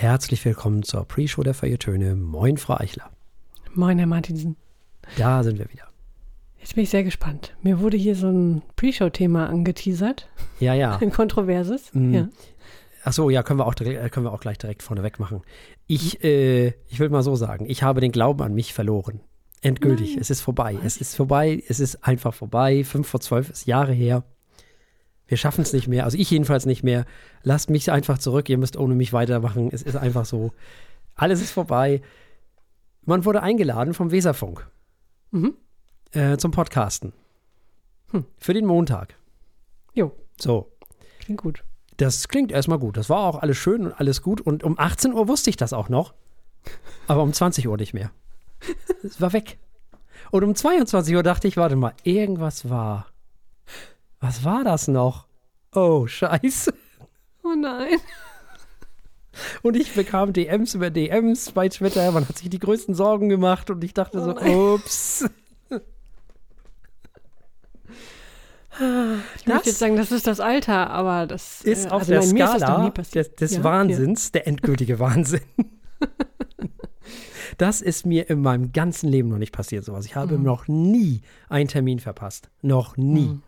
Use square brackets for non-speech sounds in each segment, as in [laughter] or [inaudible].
Herzlich willkommen zur Pre-Show der Feiertöne. Moin, Frau Eichler. Moin, Herr Martinsen. Da sind wir wieder. Jetzt bin ich sehr gespannt. Mir wurde hier so ein Pre-Show-Thema angeteasert. Ja, ja. [laughs] Ein kontroverses. Mhm. Ja. Ach so, ja, können wir auch, äh, können wir auch gleich direkt vorneweg machen. Ich, äh, ich will mal so sagen, ich habe den Glauben an mich verloren. Endgültig. Nein. Es ist vorbei. Es ist vorbei. Es ist einfach vorbei. Fünf vor zwölf ist Jahre her. Wir schaffen es nicht mehr. Also ich jedenfalls nicht mehr. Lasst mich einfach zurück. Ihr müsst ohne mich weitermachen. Es ist einfach so. Alles ist vorbei. Man wurde eingeladen vom Weserfunk Mhm. äh, zum Podcasten. Hm. Für den Montag. Jo, So. klingt gut. Das klingt erstmal gut. Das war auch alles schön und alles gut. Und um 18 Uhr wusste ich das auch noch. Aber um 20 Uhr nicht mehr. Es war weg. Und um 22 Uhr dachte ich, warte mal, irgendwas war. Was war das noch? Oh, scheiße. Oh nein. [laughs] Und ich bekam DMs über DMs bei Twitter. Man hat sich die größten Sorgen gemacht und ich dachte Oh so, nein. ups. Ich möchte jetzt sagen, das ist das Alter, aber das ist äh, auf also der nein, das Skala nie passiert. des, des Ja, Wahnsinns der endgültige Wahnsinn. [laughs] Das ist mir in meinem ganzen Leben noch nicht passiert, sowas. Ich habe Mhm. noch nie einen Termin verpasst. Noch nie. Mhm.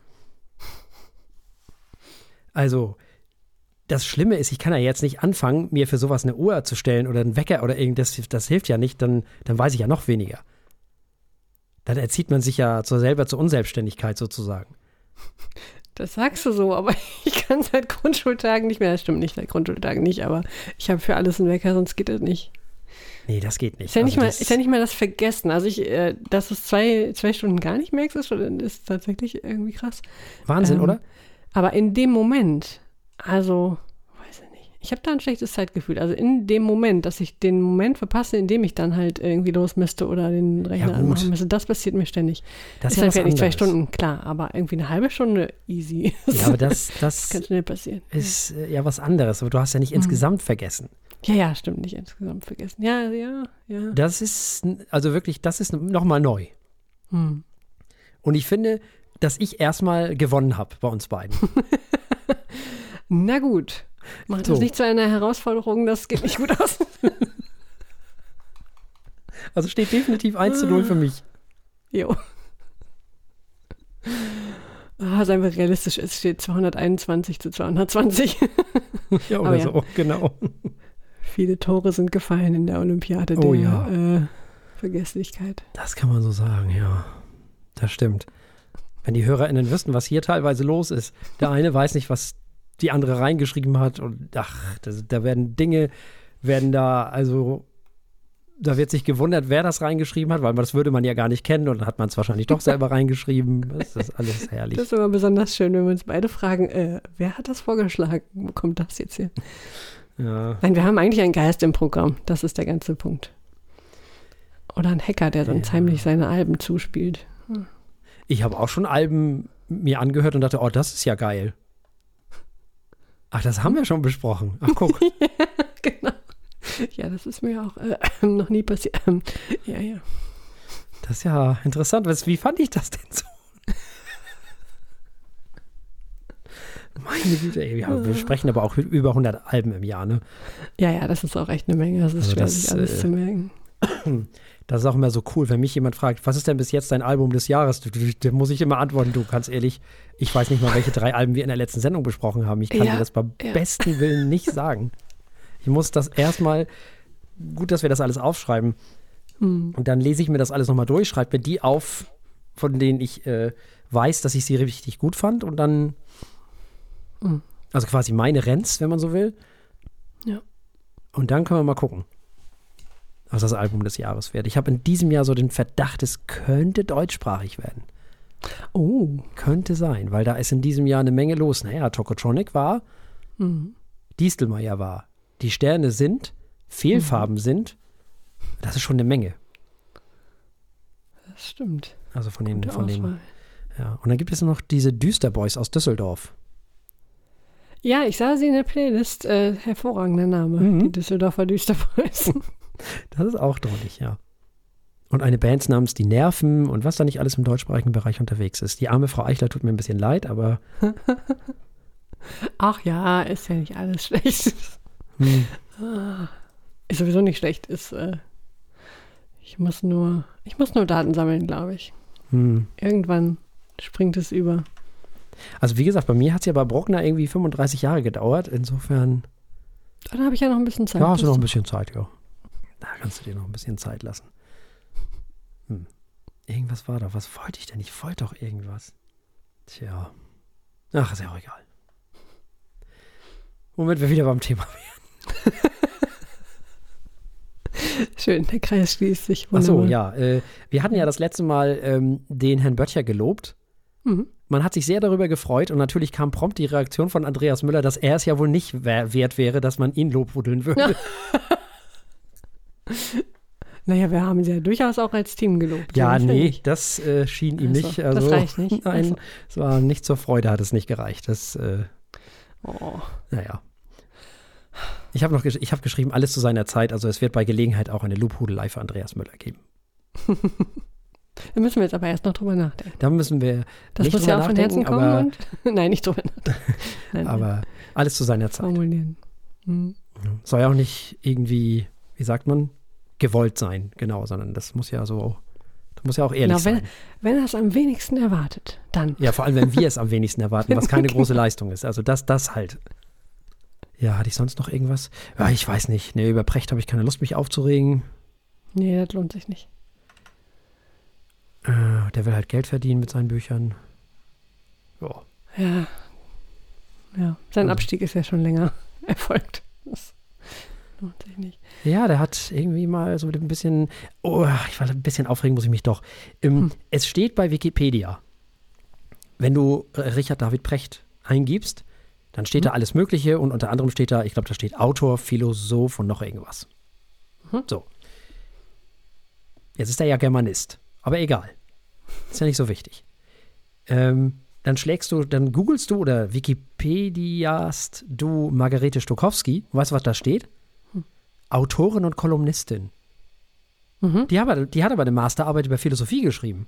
Also, das Schlimme ist, ich kann ja jetzt nicht anfangen, mir für sowas eine Uhr zu stellen oder einen Wecker oder irgendwas. Das hilft ja nicht, dann, dann weiß ich ja noch weniger. Dann erzieht man sich ja zur selber zur Unselbstständigkeit sozusagen. Das sagst du so, aber [laughs] ich kann seit Grundschultagen nicht mehr. Das stimmt nicht, seit Grundschultagen nicht, aber ich habe für alles einen Wecker, sonst geht das nicht. Nee, das geht nicht. Ist ja nicht, Also mal, das- ist ja nicht mal das Vergessen. Also ich, äh, dass du es zwei, zwei Stunden gar nicht merkst, ist, ist tatsächlich irgendwie krass. Wahnsinn, ähm, oder? Aber in dem Moment, also, weiß ich nicht. Ich habe da ein schlechtes Zeitgefühl. Also in dem Moment, dass ich den Moment verpasse, in dem ich dann halt irgendwie los müsste oder den Rechner gut. anmachen müsste, das passiert mir ständig. Das ist ja dann vielleicht nicht zwei. Stunden, klar, aber irgendwie eine halbe Stunde easy. Ja, [laughs] aber das, Das das [laughs] kann schnell passieren. ist äh, ja was anderes. Aber du hast ja nicht Mhm. insgesamt vergessen. Ja, ja, stimmt, nicht insgesamt vergessen. Ja, ja, ja. Das ist, also wirklich, das ist nochmal neu. Hm. Und ich finde, dass ich erstmal gewonnen habe bei uns beiden. [laughs] Na gut. Macht So. das nicht zu einer Herausforderung, das geht nicht gut aus. [laughs] Also steht definitiv 1 zu 0 für mich. Jo. Ah, seien wir realistisch, es steht 221 zu 220. Ja, oder ja. so, genau. Viele Tore sind gefallen in der Olympiade Oh der ja. äh, Vergesslichkeit. Das kann man so sagen, ja. Das stimmt. Wenn die HörerInnen wüssten, was hier teilweise los ist. Der eine weiß nicht, was die andere reingeschrieben hat. Und ach, das, da werden Dinge, werden da, also, da wird sich gewundert, wer das reingeschrieben hat, weil das würde man ja gar nicht kennen und dann hat man es wahrscheinlich doch selber [laughs] reingeschrieben. Das ist alles herrlich. Das ist immer besonders schön, wenn wir uns beide fragen, äh, wer hat das vorgeschlagen? Wo kommt das jetzt her? Ja. Nein, wir haben eigentlich einen Geist im Programm. Das ist der ganze Punkt. Oder ein Hacker, der sonst Ja. heimlich seine Alben zuspielt. Ich habe auch schon Alben mir angehört und dachte, oh, das ist ja geil. Ach, das haben wir schon besprochen. Ach, guck. [laughs] genau. Ja, das ist mir auch äh, noch nie passiert. Ähm, ja, ja. Das ist ja interessant. Was- Wie fand ich das denn so? Meine Güte, ey, wir, wir sprechen aber auch über 100 Alben im Jahr, ne? Ja, ja, das ist auch echt eine Menge. Das ist Also schwer, das, sich alles äh, zu merken. [clears throat] Das ist auch immer so cool, wenn mich jemand fragt, was ist denn bis jetzt dein Album des Jahres? Da muss ich immer antworten, du, ganz ehrlich, ich weiß nicht mal, welche drei Alben wir in der letzten Sendung besprochen haben. Ich kann Ja, dir das bei ja. besten Willen nicht sagen. Ich muss das erstmal, gut, dass wir das alles aufschreiben. Hm. Und dann lese ich mir das alles nochmal durch, schreibe mir die auf, von denen ich äh, weiß, dass ich sie richtig gut fand. Und dann, Mhm. also quasi meine Renns, wenn man so will. Ja. Und dann können wir mal gucken, was das Album des Jahres wird. Ich habe in diesem Jahr so den Verdacht, es könnte deutschsprachig werden. Oh. Könnte sein, weil da ist in diesem Jahr eine Menge los. Naja, Tokotronic war, Mhm. Distelmeier war. Die Sterne sind, Fehlfarben sind. Das ist schon eine Menge. Das stimmt. Also von den, Gute von den Auswahl. Ja, und dann gibt es noch diese Düsterboys aus Düsseldorf. Ja, ich sah sie in der Playlist. Äh, hervorragender Name. Mhm. Die Düsseldorfer Düsterboys. [laughs] Das ist auch drollig, ja. Und eine Band namens Die Nerven und was da nicht alles im deutschsprachigen Bereich unterwegs ist. Die arme Frau Eichler tut mir ein bisschen leid, aber [laughs] Ach ja, ist ja nicht alles schlecht. hm, Ist sowieso nicht schlecht. Ist, äh, ich muss nur, ich muss nur Daten sammeln, glaube ich. Hm. Irgendwann springt es über. Also wie gesagt, bei mir hat es ja bei Brockner irgendwie 35 Jahre gedauert. Insofern, Dann habe ich ja noch ein bisschen Zeit. ja, hast du noch ein bisschen Zeit, ja. Da kannst du dir noch ein bisschen Zeit lassen. Hm. Irgendwas war da. Was wollte ich denn? Ich wollte doch irgendwas. Tja. Ach, ist ja auch egal. Womit wir wieder beim Thema [laughs] Schön, der Kreis schließt sich. Ach so, Wunderbar. ja. Äh, wir hatten ja das letzte Mal ähm, den Herrn Böttcher gelobt. Mhm. Man hat sich sehr darüber gefreut und natürlich kam prompt die Reaktion von Andreas Müller, dass er es ja wohl nicht wer- wert wäre, dass man ihn lobhudeln würde. [laughs] [laughs] Naja, wir haben sie ja durchaus auch als Team gelobt. Ja, nee, nicht. das äh, schien ihm Also, nicht. das Also, reicht nicht. [laughs] Nein, Also. es war nicht zur Freude, hat es nicht gereicht. Das, äh, Oh. naja. Ich habe noch gesch ich hab geschrieben, alles zu seiner Zeit. Also es wird bei Gelegenheit auch eine Lobhudelei für Andreas Müller geben. [laughs] Da müssen wir jetzt aber erst noch drüber nachdenken. Da müssen wir, Das Nicht muss ja auch von Herzen kommen und. Nein, nicht drüber nachdenken. Nein, aber alles zu seiner Zeit. formulieren. Mhm. Soll ja auch nicht irgendwie, wie sagt man, gewollt sein, genau, sondern das muss ja so, das muss ja auch ehrlich Genau, wenn- sein. Wenn er es am wenigsten erwartet, dann. Ja, vor allem, wenn wir es am wenigsten [laughs] erwarten, was keine große Leistung ist. Also das, das halt. Ja, hatte ich sonst noch irgendwas? Ja, ich weiß nicht. Nee, über Precht habe ich keine Lust, mich aufzuregen. Nee, das lohnt sich nicht. Äh, der will halt Geld verdienen mit seinen Büchern. Ja. Ja. Ja, sein Also. Abstieg ist ja schon länger [laughs] erfolgt. Das lohnt sich nicht. Ja, der hat irgendwie mal so ein bisschen, oh, ich war ein bisschen aufregen, muss ich mich doch. Ähm, Hm. Es steht bei Wikipedia, wenn du äh, Richard David Precht eingibst, dann steht da Hm. alles Mögliche und unter anderem steht da, ich glaube, da steht Autor, Philosoph und noch irgendwas. Mhm. So. Jetzt ist er ja Germanist, aber egal. Ist ja nicht so wichtig. Ähm, dann schlägst du, dann googelst du oder Wikipediast du Margarete Stokowski. Weißt du, was da steht? Autorin und Kolumnistin. Mhm. Die, aber, die hat aber eine Masterarbeit über Philosophie geschrieben.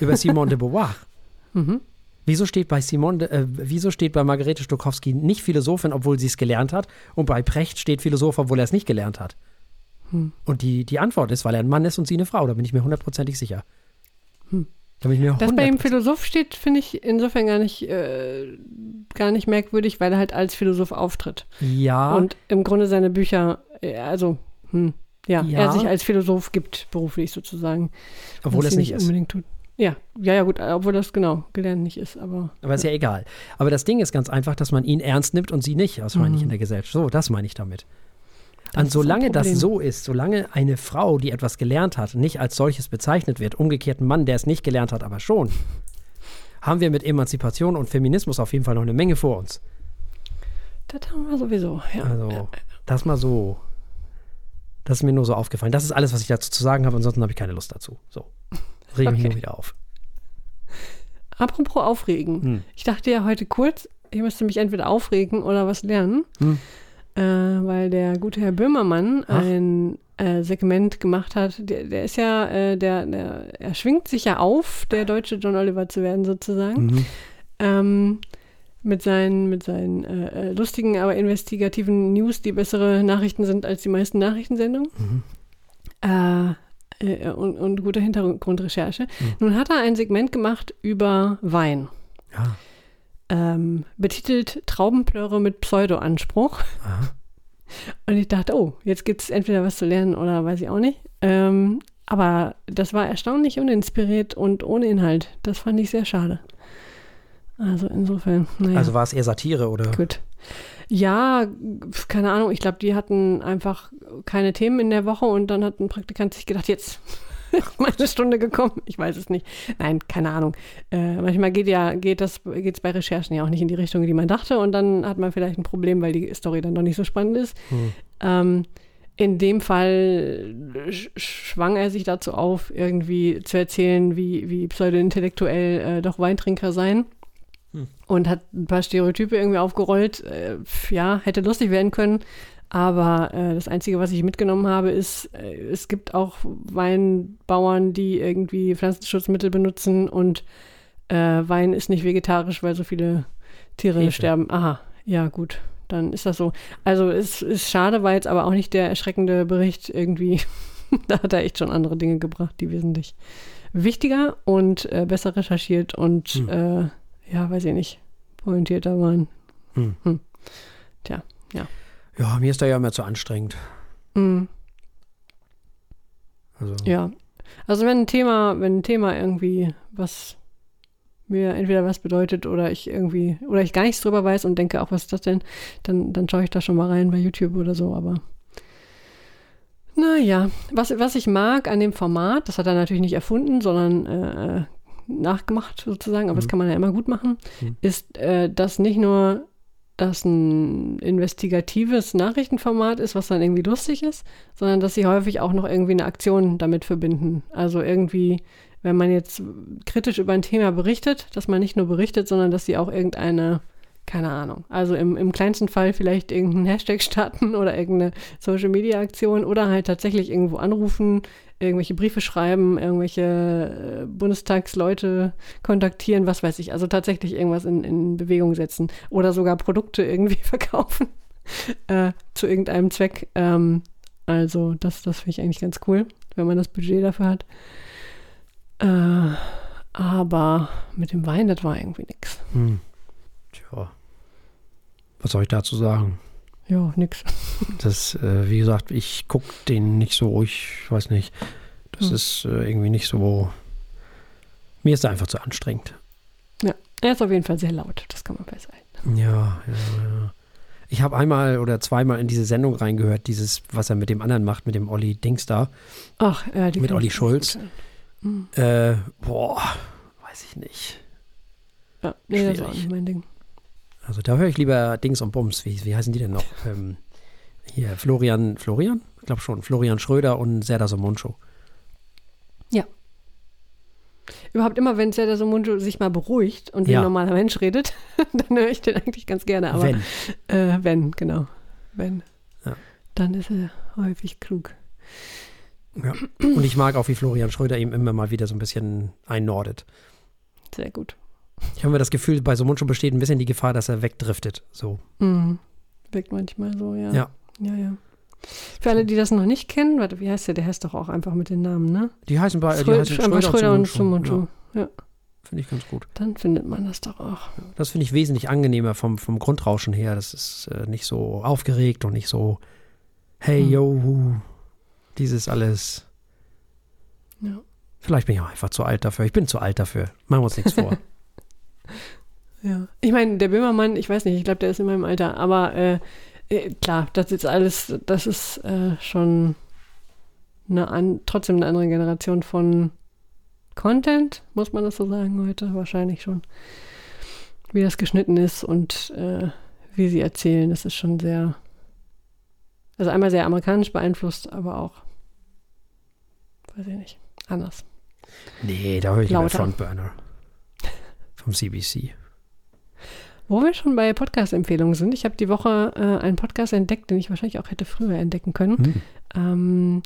Über Simone de Beauvoir. [laughs] Mhm. Wieso steht bei Simone, äh, wieso steht bei Margarete Stokowski nicht Philosophin, obwohl sie es gelernt hat, und bei Precht steht Philosoph, obwohl er es nicht gelernt hat? Hm. Und die, die Antwort ist, weil er ein Mann ist und sie eine Frau. Da bin ich mir hundertprozentig sicher. Hm. Da bin ich mir Dass bei ihm 100% Philosoph steht, finde ich insofern gar nicht, äh, gar nicht merkwürdig, weil er halt als Philosoph auftritt. Ja, Und im Grunde seine Bücher, also, hm, ja, Ja. er sich als Philosoph gibt, beruflich sozusagen. obwohl sie nicht ist. unbedingt tut. Ja, ja, ja, gut, äh, obwohl das genau gelernt nicht ist, aber. Aber ist ja egal. Aber das Ding ist ganz einfach, dass man ihn ernst nimmt und sie nicht, wahrscheinlich Mhm. in der Gesellschaft. So, das meine ich damit. Das Und solange das so ist, solange eine Frau, die etwas gelernt hat, nicht als solches bezeichnet wird, umgekehrt ein Mann, der es nicht gelernt hat, aber schon, haben wir mit Emanzipation und Feminismus auf jeden Fall noch eine Menge vor uns. Das haben wir sowieso, ja. Also, das mal so. Das ist mir nur so aufgefallen. Das ist alles, was ich dazu zu sagen habe. Ansonsten habe ich keine Lust dazu. So. Rege mich Okay. nur wieder auf. Apropos aufregen. Hm. Ich dachte ja heute kurz, ich müsste mich entweder aufregen oder was lernen, Hm. äh, weil der gute Herr Böhmermann Ach. ein äh, Segment gemacht hat. Der, der ist ja, äh, der, der, er schwingt sich ja auf, der deutsche John Oliver zu werden sozusagen. Mhm. Ähm, mit seinen, mit seinen äh, äh, lustigen, aber investigativen News, die bessere Nachrichten sind als die meisten Nachrichtensendungen. Mhm. Äh, äh, und, und gute Hintergrundrecherche. Mhm. Nun hat er ein Segment gemacht über Wein. Ja. Ähm, betitelt Traubenplörre mit Pseudo-Anspruch. Und ich dachte, oh, jetzt gibt es entweder was zu lernen oder weiß ich auch nicht. Ähm, aber das war erstaunlich uninspiriert und ohne Inhalt. Das fand ich sehr schade. Also insofern, naja. Also war es eher Satire oder? Gut. Ja, keine Ahnung. Ich glaube, die hatten einfach keine Themen in der Woche und dann hat ein Praktikant sich gedacht, jetzt [laughs] ist meine Stunde gekommen. Ich weiß es nicht. Nein, keine Ahnung. Äh, manchmal geht ja, geht das, geht's bei Recherchen ja auch nicht in die Richtung, die man dachte und dann hat man vielleicht ein Problem, weil die Story dann doch nicht so spannend ist. Hm. Ähm, in dem Fall sch schwang er sich dazu auf, irgendwie zu erzählen, wie, wie pseudo-intellektuell äh, doch Weintrinker seien. Hm. Und hat ein paar Stereotype irgendwie aufgerollt. Äh, ja, hätte lustig werden können. Aber äh, das Einzige, was ich mitgenommen habe, ist, äh, es gibt auch Weinbauern, die irgendwie Pflanzenschutzmittel benutzen und äh, Wein ist nicht vegetarisch, weil so viele Tiere Hefe. sterben. Aha, ja, gut. dann ist das so. Also es ist schade, weil jetzt aber auch nicht der erschreckende Bericht irgendwie, [laughs] da hat er echt schon andere Dinge gebracht, die wesentlich wichtiger und äh, besser recherchiert und hm. äh, ja, weiß ich nicht, pointierter waren. Hm. Hm. Tja, ja. Ja, mir ist da ja immer zu anstrengend. Mhm. Also. Ja. Also wenn ein Thema, wenn ein Thema irgendwie was mir entweder was bedeutet oder ich irgendwie, oder ich gar nichts drüber weiß und denke, auch was ist das denn, dann, dann schaue ich da schon mal rein bei YouTube oder so, aber naja, was, was ich mag an dem Format, das hat er natürlich nicht erfunden, sondern äh, nachgemacht sozusagen, aber mhm. das kann man ja immer gut machen, mhm. ist, äh, dass nicht nur das ein investigatives Nachrichtenformat ist, was dann irgendwie lustig ist, sondern dass sie häufig auch noch irgendwie eine Aktion damit verbinden. Also irgendwie, wenn man jetzt kritisch über ein Thema berichtet, dass man nicht nur berichtet, sondern dass sie auch irgendeine keine Ahnung. Also im, im kleinsten Fall vielleicht irgendeinen Hashtag starten [laughs] oder irgendeine Social-Media-Aktion oder halt tatsächlich irgendwo anrufen, irgendwelche Briefe schreiben, irgendwelche äh, Bundestagsleute kontaktieren, was weiß ich. Also tatsächlich irgendwas in, in Bewegung setzen oder sogar Produkte irgendwie [laughs] verkaufen äh, zu irgendeinem Zweck. Ähm, also das, das finde ich eigentlich ganz cool, wenn man das Budget dafür hat. Äh, aber mit dem Wein, das war irgendwie nichts. Hm. Tja. Was soll ich dazu sagen? Ja, nix. Das, äh, wie gesagt, ich gucke den nicht so, ich weiß nicht. Das hm. ist äh, irgendwie nicht so. Mir ist er einfach zu anstrengend. Ja, er ist auf jeden Fall sehr laut, das kann man festhalten. Ja, ja, ja. Ich habe einmal oder zweimal in diese Sendung reingehört, dieses, was er mit dem anderen macht, mit dem Olli Dings da. Ach, ja, die Mit Olli Schulz. Mhm. Äh, boah, weiß ich nicht. Ja, nee, Schwierig. das ist auch nicht mein Ding. Also da höre ich lieber Dings und Bums. Wie, wie heißen die denn noch? [laughs] Ähm, hier, Florian, Florian? Ich glaube schon. Florian Schröder und Serdar Somuncu. Ja. Überhaupt immer, wenn Serdar Somuncu sich mal beruhigt und wie ja. ein normaler Mensch redet, [laughs] dann höre ich den eigentlich ganz gerne. Aber, wenn. Äh, wenn, genau. Wenn. Ja. Dann ist er häufig klug. Ja. Und ich mag auch, wie Florian Schröder ihm immer mal wieder so ein bisschen einnordet. Sehr gut. Ich habe mir das Gefühl, bei so Mundschuh besteht ein bisschen die Gefahr, dass er wegdriftet. So. Mhm. Wirkt manchmal so, ja. Ja. Ja, ja. Für alle, die das noch nicht kennen, warte, wie heißt der? Der heißt doch auch einfach mit den Namen, ne? Die heißen bei die heißen Schröder, Schröder und Sumunchu. Ja. ja. Finde ich ganz gut. Dann findet man das doch auch. Das finde ich wesentlich angenehmer vom, vom Grundrauschen her. Das ist äh, nicht so aufgeregt und nicht so, hey, hm. yo, dieses alles. Ja. Vielleicht bin ich auch einfach zu alt dafür. Ich bin zu alt dafür. Machen wir uns nichts vor. [laughs] Ja. Ich meine, der Böhmermann, ich weiß nicht, ich glaube, der ist in meinem Alter, aber äh, äh, klar, das ist alles, das ist äh, schon eine an, trotzdem eine andere Generation von Content, muss man das so sagen heute? Wahrscheinlich schon. Wie das geschnitten ist und äh, wie sie erzählen, das ist schon sehr, also einmal sehr amerikanisch beeinflusst, aber auch, weiß ich nicht, anders. Nee, da höre ich Lauter. Frontburner vom CBC. Wo wir schon bei Podcast-Empfehlungen sind, ich habe die Woche äh, einen Podcast entdeckt, den ich wahrscheinlich auch hätte früher entdecken können. Hm. Ähm,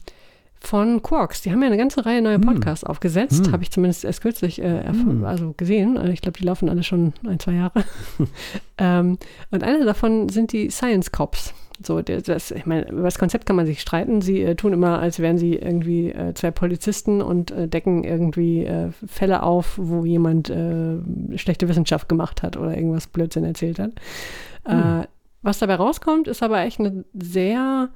von Quarks. Die haben ja eine ganze Reihe neuer hm. Podcasts hm. aufgesetzt, hm. habe ich zumindest erst kürzlich äh, hm. also gesehen. Also ich glaube, die laufen alle schon ein, zwei Jahre. [laughs] ähm, und einer davon sind die Science Cops. So, das, ich meine, über das Konzept kann man sich streiten. Sie äh, tun immer, als wären sie irgendwie äh, zwei Polizisten und äh, decken irgendwie äh, Fälle auf, wo jemand äh, schlechte Wissenschaft gemacht hat oder irgendwas Blödsinn erzählt hat. Hm. was dabei rauskommt, ist aber echt eine sehr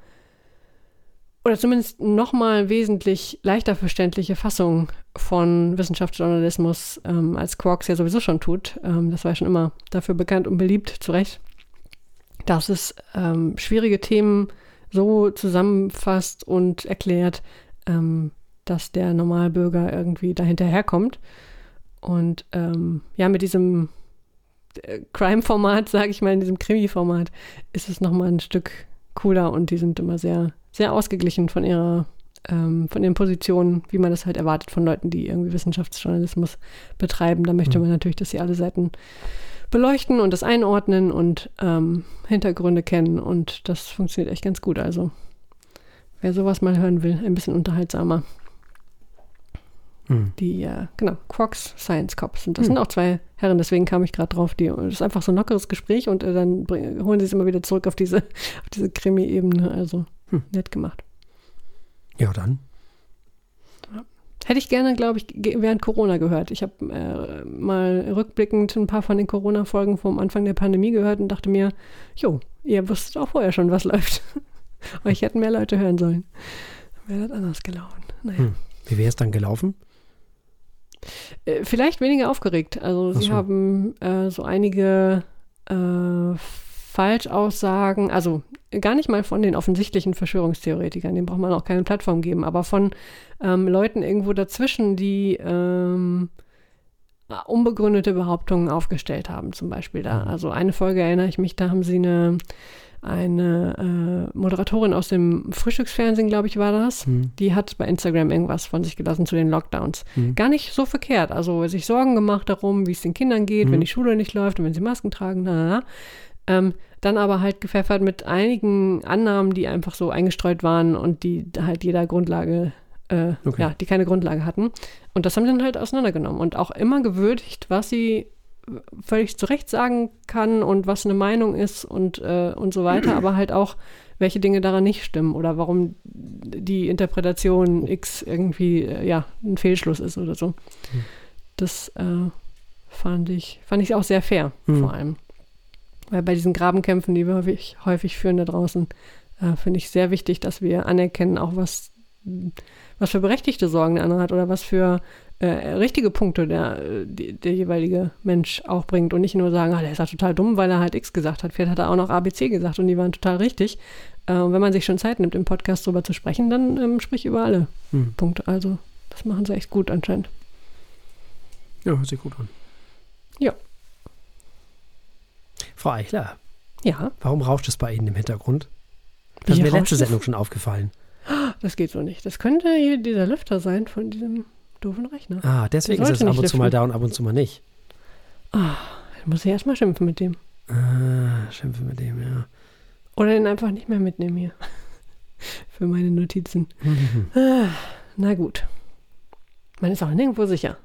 oder zumindest nochmal wesentlich leichter verständliche Fassung von Wissenschaftsjournalismus, ähm, als Quarks ja sowieso schon tut. Ähm, das war ja schon immer dafür bekannt und beliebt, zu Recht dass es ähm, schwierige Themen so zusammenfasst und erklärt, ähm, dass der Normalbürger irgendwie dahinterherkommt. Und ähm, ja, mit diesem äh, Crime-Format, [laughs] sage ich mal, in diesem Krimi-Format, ist es nochmal ein Stück cooler und die sind immer sehr, sehr ausgeglichen von ihrer ähm, von ihren Positionen, wie man das halt erwartet von Leuten, die irgendwie Wissenschaftsjournalismus betreiben. Da möchte mhm. man natürlich, dass sie alle Seiten beleuchten und das einordnen und ähm, Hintergründe kennen und das funktioniert echt ganz gut. Also wer sowas mal hören will, ein bisschen unterhaltsamer. Hm. Die, äh, genau, Quarks Science Cops. Und das Hm. sind auch zwei Herren, deswegen kam ich gerade drauf. Die, das ist einfach so ein lockeres Gespräch und äh, dann bring, holen sie es immer wieder zurück auf diese, [laughs] auf diese Krimi-Ebene. Also Hm. nett gemacht. Ja, dann. Hätte ich gerne, glaube ich, während Corona gehört. Ich habe äh, mal rückblickend ein paar von den Corona-Folgen vom Anfang der Pandemie gehört und dachte mir, jo, ihr wusstet auch vorher schon, was läuft. [laughs] Euch hätten mehr Leute hören sollen. Wäre das anders gelaufen. Naja. Hm. Wie wäre es dann gelaufen? Äh, vielleicht weniger aufgeregt. Also Ach sie so. haben äh, so einige äh, Falschaussagen, also gar nicht mal von den offensichtlichen Verschwörungstheoretikern, denen braucht man auch keine Plattform geben, aber von ähm, Leuten irgendwo dazwischen, die ähm, unbegründete Behauptungen aufgestellt haben, zum Beispiel da. Mhm. Also eine Folge erinnere ich mich, da haben sie eine, eine äh, Moderatorin aus dem Frühstücksfernsehen, glaube ich, war das. Hm. Die hat bei Instagram irgendwas von sich gelassen zu den Lockdowns. Hm. Gar nicht so verkehrt. Also sich Sorgen gemacht darum, wie es den Kindern geht, Mhm. wenn die Schule nicht läuft und wenn sie Masken tragen, na, na. Ähm, dann aber halt gepfeffert mit einigen Annahmen, die einfach so eingestreut waren und die halt jeder Grundlage, äh, Okay. ja, die keine Grundlage hatten. Und das haben sie dann halt auseinandergenommen und auch immer gewürdigt, was sie völlig zu Recht sagen kann und was eine Meinung ist und, äh, und so weiter, aber halt auch, welche Dinge daran nicht stimmen oder warum die Interpretation X irgendwie, äh, ja, ein Fehlschluss ist oder so. Das äh, fand ich, fand ich auch sehr fair, Mhm. vor allem. Weil bei diesen Grabenkämpfen, die wir häufig, häufig führen da draußen, äh, finde ich sehr wichtig, dass wir anerkennen, auch was, was für berechtigte Sorgen der andere hat oder was für äh, richtige Punkte der, die, der jeweilige Mensch auch bringt und nicht nur sagen, ah, der ist ja total dumm, weil er halt X gesagt hat. Vielleicht hat er auch noch ABC gesagt und die waren total richtig. Äh, und wenn man sich schon Zeit nimmt, im Podcast drüber zu sprechen, dann ähm, sprich über alle Hm. Punkte. Also das machen sie echt gut anscheinend. Ja, hört sich gut an. Ja. Frau Eichler, Ja, warum rauscht es bei Ihnen im Hintergrund? Das Wie ist mir letzte es? Sendung schon aufgefallen. [gasps] das geht so nicht. Das könnte hier dieser Lüfter sein von diesem doofen Rechner. Ah, deswegen ist es ab und nicht zu mal lüften. da und ab und zu mal nicht. Dann muss ich erstmal schimpfen mit dem. Ah, schimpfe mit dem, ja. Oder ihn einfach nicht mehr mitnehmen hier. [laughs] Für meine Notizen. Mhm. [laughs] Ah, Na gut. Man ist auch nirgendwo sicher.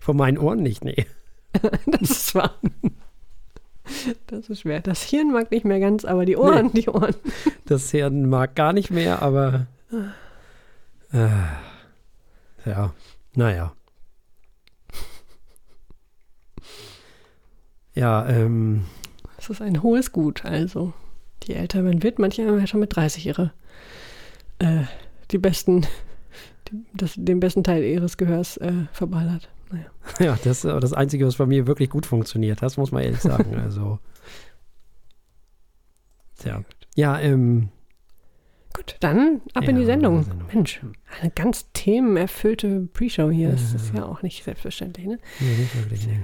Von meinen Ohren nicht, nee. [laughs] Das ist wahr. Das ist schwer. Das Hirn mag nicht mehr ganz, aber die Ohren, die Ohren. Das Hirn mag gar nicht mehr, aber. Äh, ja, naja. Ja, ähm, Das ist ein hohes Gut. Also, je älter man wird, manche haben ja schon mit 30 ihre, äh, die besten, die, das, den besten Teil ihres Gehörs äh, verballert. Naja. ja, das ist das Einzige, was bei mir wirklich gut funktioniert. Das muss man ehrlich sagen. [laughs] Also. Tja. Ja, ähm, Gut, dann ab in Ja, die Sendung. in die Sendung. Mensch, eine ganz themenerfüllte Pre-Show hier. Das Ja. ist ja auch nicht selbstverständlich, ne? nee, nicht wirklich, nee.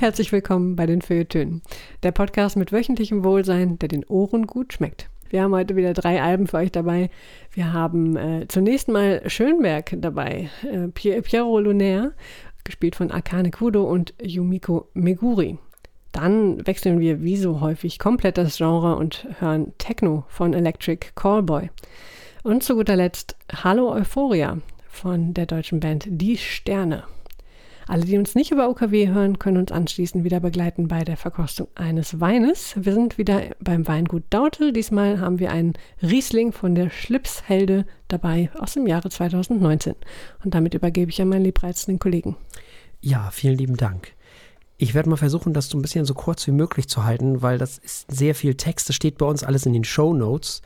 Herzlich willkommen bei den Feuilletönen, der Podcast mit wöchentlichem Wohlsein, der den Ohren gut schmeckt. Wir haben heute wieder drei Alben für euch dabei. Wir haben äh, zunächst mal Schönberg dabei, äh, Pier Piero Lunaire, gespielt von Akane Kudo und Yumiko Meguri. Dann wechseln wir wie so häufig komplett das Genre und hören Techno von Electric Callboy. Und zu guter Letzt Hallo Euphoria von der deutschen Band Die Sterne. Alle, die uns nicht über UKW hören, können uns anschließend wieder begleiten bei der Verkostung eines Weines. Wir sind wieder beim Weingut Dautel. Diesmal haben wir einen Riesling von der Schlipshelde dabei aus dem Jahre 2019. Und damit übergebe ich an meinen liebreizenden Kollegen. Ja, vielen lieben Dank. Ich werde mal versuchen, das so ein bisschen so kurz wie möglich zu halten, weil das ist sehr viel Text. Das steht bei uns alles in den Show Notes.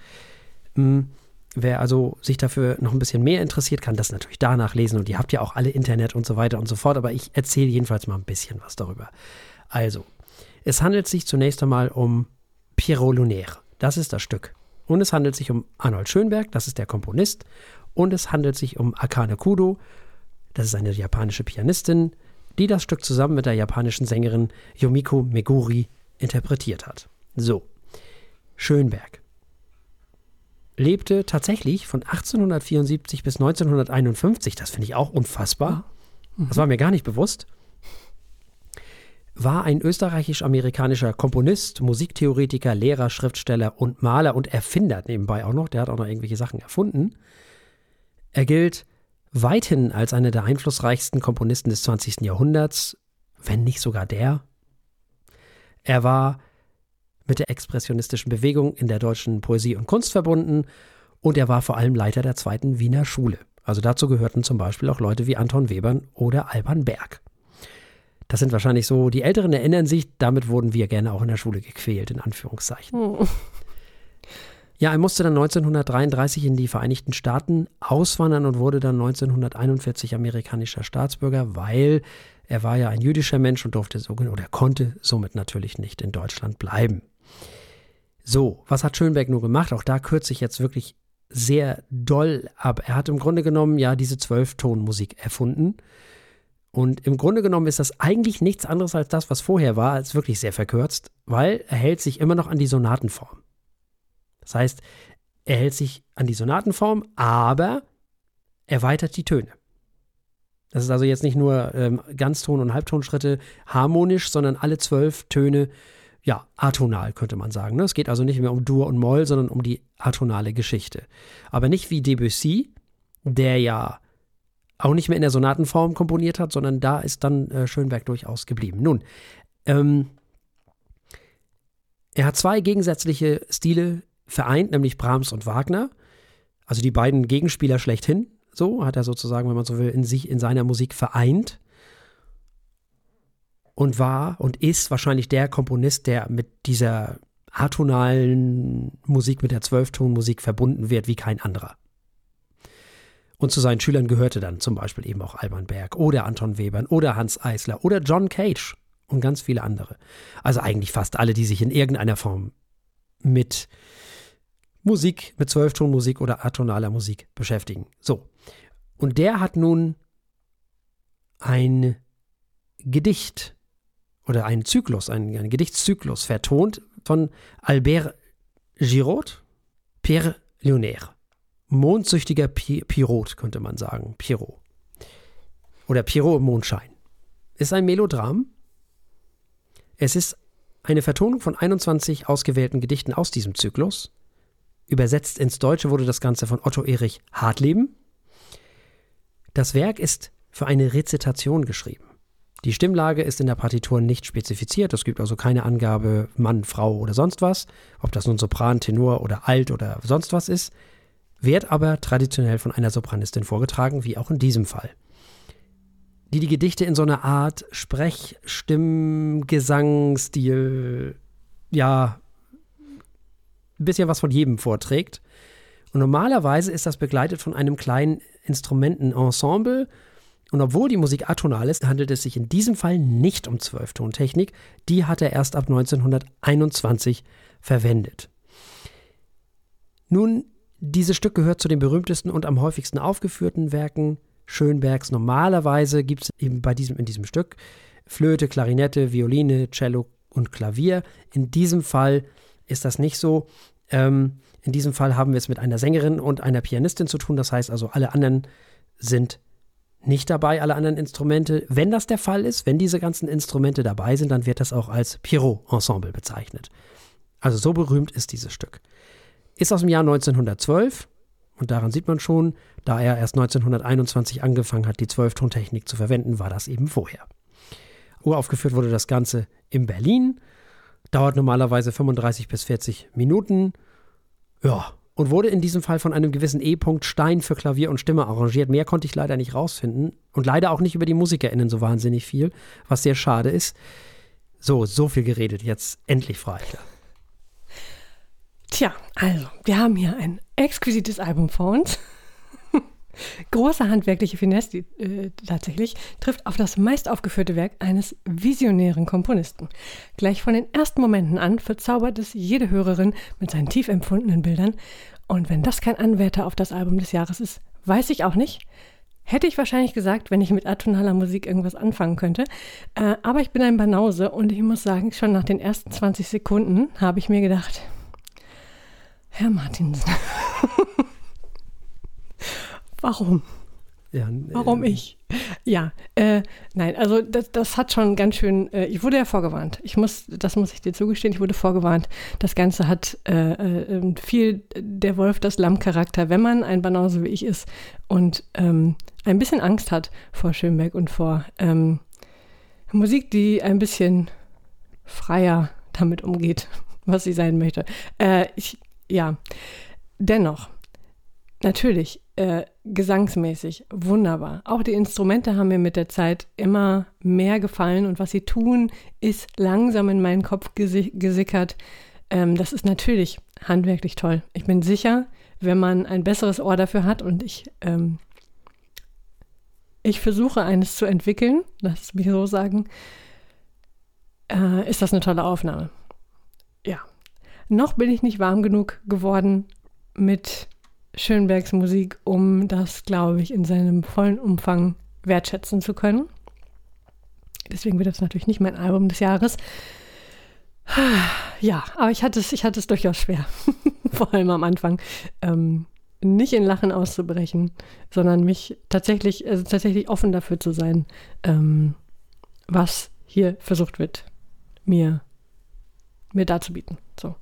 Hm, wer also sich dafür noch ein bisschen mehr interessiert, kann das natürlich danach lesen. Und ihr habt ja auch alle Internet und so weiter und so fort. Aber ich erzähle jedenfalls mal ein bisschen was darüber. Also, es handelt sich zunächst einmal um Piero Lunaire. Das ist das Stück. Und es handelt sich um Arnold Schönberg, das ist der Komponist. Und es handelt sich um Akane Kudo, das ist eine japanische Pianistin, die das Stück zusammen mit der japanischen Sängerin Yomiko Meguri interpretiert hat. So, Schönberg. Lebte tatsächlich von 1874 bis 1951. Das finde ich auch unfassbar. Das war mir gar nicht bewusst. War ein österreichisch-amerikanischer Komponist, Musiktheoretiker, Lehrer, Schriftsteller und Maler und Erfinder nebenbei auch noch. Der hat auch noch irgendwelche Sachen erfunden. Er gilt weithin als einer der einflussreichsten Komponisten des 20. Jahrhunderts, wenn nicht sogar der. Er war mit der expressionistischen Bewegung in der deutschen Poesie und Kunst verbunden und er war vor allem Leiter der zweiten Wiener Schule. Also dazu gehörten zum Beispiel auch Leute wie Anton Webern oder Alban Berg. Das sind wahrscheinlich so, die Älteren erinnern sich, damit wurden wir gerne auch in der Schule gequält, in Anführungszeichen. Hm. Ja, er musste dann 1933 in die Vereinigten Staaten auswandern und wurde dann 1941 amerikanischer Staatsbürger, weil er war ja ein jüdischer Mensch und durfte so oder konnte somit natürlich nicht in Deutschland bleiben. So, was hat Schönberg nur gemacht? Auch da kürze ich jetzt wirklich sehr doll ab. Er hat im Grunde genommen ja diese Zwölftonmusik erfunden. Und im Grunde genommen ist das eigentlich nichts anderes als das, was vorher war, als wirklich sehr verkürzt, weil er hält sich immer noch an die Sonatenform. Das heißt, er hält sich an die Sonatenform, aber erweitert die Töne. Das ist also jetzt nicht nur ähm, Ganzton- und Halbtonschritte harmonisch, sondern alle zwölf Töne, ja, atonal könnte man sagen. Ne? Es geht also nicht mehr um Dur und Moll, sondern um die atonale Geschichte. Aber nicht wie Debussy, der ja auch nicht mehr in der Sonatenform komponiert hat, sondern da ist dann äh, Schönberg durchaus geblieben. Nun, ähm, er hat zwei gegensätzliche Stile vereint, nämlich Brahms und Wagner. Also die beiden Gegenspieler schlechthin. So hat er sozusagen, wenn man so will, in sich, in seiner Musik vereint. Und war und ist wahrscheinlich der Komponist, der mit dieser atonalen Musik, mit der Zwölftonmusik verbunden wird wie kein anderer. Und zu seinen Schülern gehörte dann zum Beispiel eben auch Alban Berg oder Anton Webern oder Hans Eisler oder John Cage und ganz viele andere. Also eigentlich fast alle, die sich in irgendeiner Form mit Musik, mit Zwölftonmusik oder atonaler Musik beschäftigen. So. Und der hat nun ein Gedicht oder einen Zyklus, einen, einen Gedichtszyklus vertont von Albert Giraud, Pierre Lionaire. Mondsüchtiger Pirot, könnte man sagen. Pierrot. Oder Pierrot im Mondschein. Ist ein Melodram. Es ist eine Vertonung von 21 ausgewählten Gedichten aus diesem Zyklus. Übersetzt ins Deutsche wurde das Ganze von Otto Erich Hartleben. Das Werk ist für eine Rezitation geschrieben. Die Stimmlage ist in der Partitur nicht spezifiziert. Es gibt also keine Angabe Mann, Frau oder sonst was, ob das nun Sopran, Tenor oder Alt oder sonst was ist, wird aber traditionell von einer Sopranistin vorgetragen, wie auch in diesem Fall. Die die Gedichte in so einer Art Sprech-, Stimm-, Gesangsstil, ja, ein bisschen was von jedem vorträgt. Und normalerweise ist das begleitet von einem kleinen Instrumentenensemble. Und obwohl die Musik atonal ist, handelt es sich in diesem Fall nicht um Zwölftontechnik. Die hat er erst ab 1921 verwendet. Nun, dieses Stück gehört zu den berühmtesten und am häufigsten aufgeführten Werken Schönbergs. Normalerweise gibt es eben bei diesem, in diesem Stück Flöte, Klarinette, Violine, Cello und Klavier. In diesem Fall ist das nicht so. Ähm, in diesem Fall haben wir es mit einer Sängerin und einer Pianistin zu tun. Das heißt also, alle anderen sind nicht dabei, alle anderen Instrumente. Wenn das der Fall ist, wenn diese ganzen Instrumente dabei sind, dann wird das auch als Pierrot-Ensemble bezeichnet. Also so berühmt ist dieses Stück. Ist aus dem Jahr 1912 und daran sieht man schon, da er erst 1921 angefangen hat, die Zwölftontechnik zu verwenden, war das eben vorher. Uraufgeführt wurde das Ganze in Berlin Dauert normalerweise 35 bis 40 Minuten. Ja, und wurde in diesem Fall von einem gewissen E-Punkt Stein für Klavier und Stimme arrangiert. Mehr konnte ich leider nicht rausfinden. Und leider auch nicht über die MusikerInnen so wahnsinnig viel, was sehr schade ist. So, so viel geredet. Jetzt endlich Freitag. Tja, also, wir haben hier ein exquisites Album vor uns. Große handwerkliche Finesse äh, tatsächlich trifft auf das meist aufgeführte Werk eines visionären Komponisten. Gleich von den ersten Momenten an verzaubert es jede Hörerin mit seinen tief empfundenen Bildern. Und wenn das kein Anwärter auf das Album des Jahres ist, weiß ich auch nicht. Hätte ich wahrscheinlich gesagt, wenn ich mit atonaler Musik irgendwas anfangen könnte. Äh, aber ich bin ein Banause und ich muss sagen, schon nach den ersten 20 Sekunden habe ich mir gedacht, Herr Martinsen. [laughs] Warum? Ja, Warum äh, ich? Ja, äh, nein, also das, das hat schon ganz schön, äh, ich wurde ja vorgewarnt. Ich muss, das muss ich dir zugestehen, ich wurde vorgewarnt. Das Ganze hat äh, äh, viel der Wolf das Lamm-Charakter, wenn man ein Banause wie ich ist und ähm, ein bisschen Angst hat vor Schönberg und vor ähm, Musik, die ein bisschen freier damit umgeht, [laughs] was sie sein möchte. Äh, ich, ja, dennoch, natürlich, äh, gesangsmäßig wunderbar. Auch die Instrumente haben mir mit der Zeit immer mehr gefallen und was sie tun, ist langsam in meinen Kopf gesi gesickert. Ähm, das ist natürlich handwerklich toll. Ich bin sicher, wenn man ein besseres Ohr dafür hat und ich, ähm, ich versuche eines zu entwickeln, lass mich so sagen, äh, ist das eine tolle Aufnahme. Ja. Noch bin ich nicht warm genug geworden mit Schönbergs Musik, um das, glaube ich, in seinem vollen Umfang wertschätzen zu können. Deswegen wird das natürlich nicht mein Album des Jahres. Ja, aber ich hatte es, ich hatte es durchaus schwer, [laughs] vor allem am Anfang, ähm, nicht in Lachen auszubrechen, sondern mich tatsächlich, also tatsächlich offen dafür zu sein, ähm, was hier versucht wird, mir, mir darzubieten. So.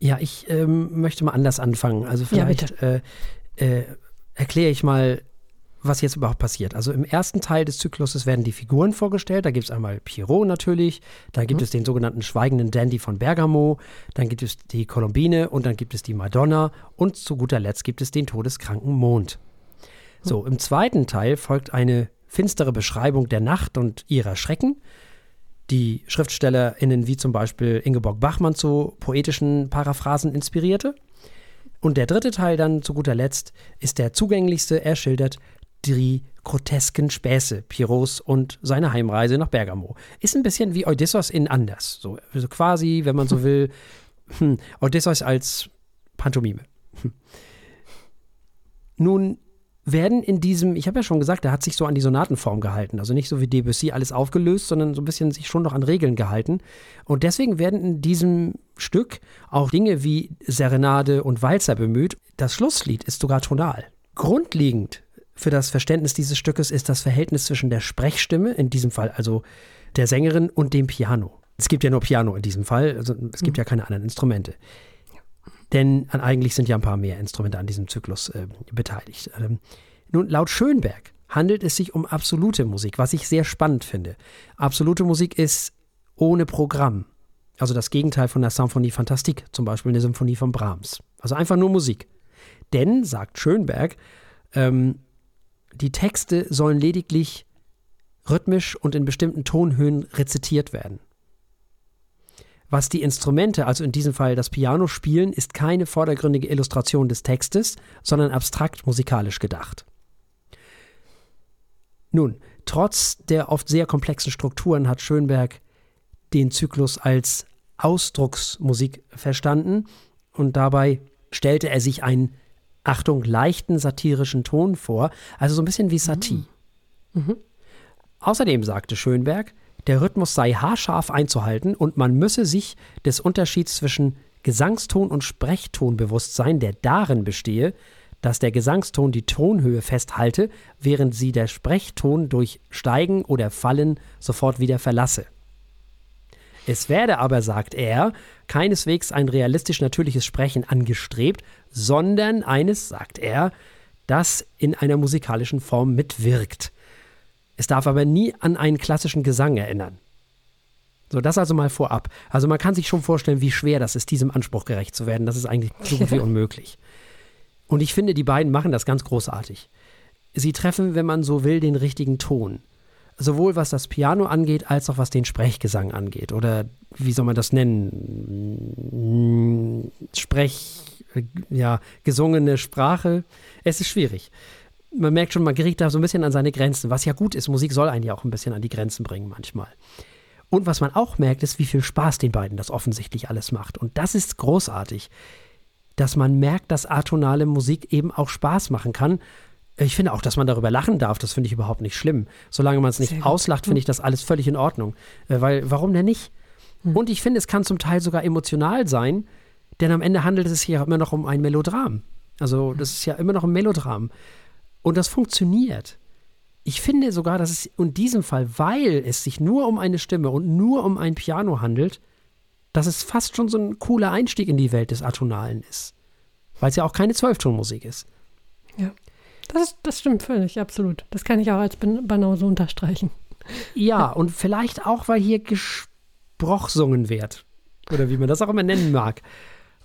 Ja, ich ähm, möchte mal anders anfangen. Also vielleicht äh, äh, erkläre ich mal, was jetzt überhaupt passiert. Also im ersten Teil des Zykluses werden die Figuren vorgestellt. Da gibt es einmal Pierrot natürlich, dann gibt mhm. es den sogenannten schweigenden Dandy von Bergamo, dann gibt es die Colombine und dann gibt es die Madonna und zu guter Letzt gibt es den todeskranken Mond. So, im zweiten Teil folgt eine finstere Beschreibung der Nacht und ihrer Schrecken die SchriftstellerInnen wie zum Beispiel Ingeborg Bachmann zu poetischen Paraphrasen inspirierte. Und der dritte Teil dann zu guter Letzt ist der zugänglichste. Er schildert die grotesken Späße Piros und seine Heimreise nach Bergamo. Ist ein bisschen wie Odysseus in anders. So also quasi, wenn man so [laughs] will, hm, Odysseus als Pantomime. Hm. Nun werden in diesem, ich habe ja schon gesagt, er hat sich so an die Sonatenform gehalten. Also nicht so wie Debussy alles aufgelöst, sondern so ein bisschen sich schon noch an Regeln gehalten. Und deswegen werden in diesem Stück auch Dinge wie Serenade und Walzer bemüht. Das Schlusslied ist sogar tonal. Grundlegend für das Verständnis dieses Stückes ist das Verhältnis zwischen der Sprechstimme, in diesem Fall also der Sängerin, und dem Piano. Es gibt ja nur Piano in diesem Fall, also es gibt mhm. ja keine anderen Instrumente. Denn eigentlich sind ja ein paar mehr Instrumente an diesem Zyklus äh, beteiligt. Ähm, nun, laut Schönberg handelt es sich um absolute Musik, was ich sehr spannend finde. Absolute Musik ist ohne Programm. Also das Gegenteil von der Symphonie Fantastique, zum Beispiel eine Symphonie von Brahms. Also einfach nur Musik. Denn, sagt Schönberg, ähm, die Texte sollen lediglich rhythmisch und in bestimmten Tonhöhen rezitiert werden. Was die Instrumente, also in diesem Fall das Piano spielen, ist keine vordergründige Illustration des Textes, sondern abstrakt musikalisch gedacht. Nun, trotz der oft sehr komplexen Strukturen hat Schönberg den Zyklus als Ausdrucksmusik verstanden und dabei stellte er sich einen, Achtung, leichten satirischen Ton vor, also so ein bisschen wie Satie. Mhm. Mhm. Außerdem sagte Schönberg, der Rhythmus sei haarscharf einzuhalten und man müsse sich des Unterschieds zwischen Gesangston und Sprechton bewusst sein, der darin bestehe, dass der Gesangston die Tonhöhe festhalte, während sie der Sprechton durch Steigen oder Fallen sofort wieder verlasse. Es werde aber, sagt er, keineswegs ein realistisch natürliches Sprechen angestrebt, sondern eines, sagt er, das in einer musikalischen Form mitwirkt. Es darf aber nie an einen klassischen Gesang erinnern. So, das also mal vorab. Also man kann sich schon vorstellen, wie schwer das ist, diesem Anspruch gerecht zu werden. Das ist eigentlich so gut wie [laughs] unmöglich. Und ich finde, die beiden machen das ganz großartig. Sie treffen, wenn man so will, den richtigen Ton. Sowohl was das Piano angeht, als auch was den Sprechgesang angeht. Oder wie soll man das nennen? Sprech, ja, gesungene Sprache. Es ist schwierig man merkt schon, man gerät da so ein bisschen an seine Grenzen, was ja gut ist. Musik soll einen ja auch ein bisschen an die Grenzen bringen manchmal. Und was man auch merkt, ist, wie viel Spaß den beiden das offensichtlich alles macht. Und das ist großartig, dass man merkt, dass atonale Musik eben auch Spaß machen kann. Ich finde auch, dass man darüber lachen darf, das finde ich überhaupt nicht schlimm. Solange man es nicht auslacht, finde ich das alles völlig in Ordnung. Äh, weil, warum denn nicht? Hm. Und ich finde, es kann zum Teil sogar emotional sein, Denn am Ende handelt es sich ja immer noch um ein Melodram. Also das ist ja immer noch ein Melodram. Und das funktioniert. Ich finde sogar, dass es in diesem Fall, weil es sich nur um eine Stimme und nur um ein Piano handelt, dass es fast schon so ein cooler Einstieg in die Welt des Atonalen ist. Weil es ja auch keine Zwölftonmusik ist. Ja. Das, das stimmt völlig, absolut. Das kann ich auch als Banause unterstreichen. Ja, und vielleicht auch, weil hier gesprochsungen wird. Oder wie man das auch immer nennen mag.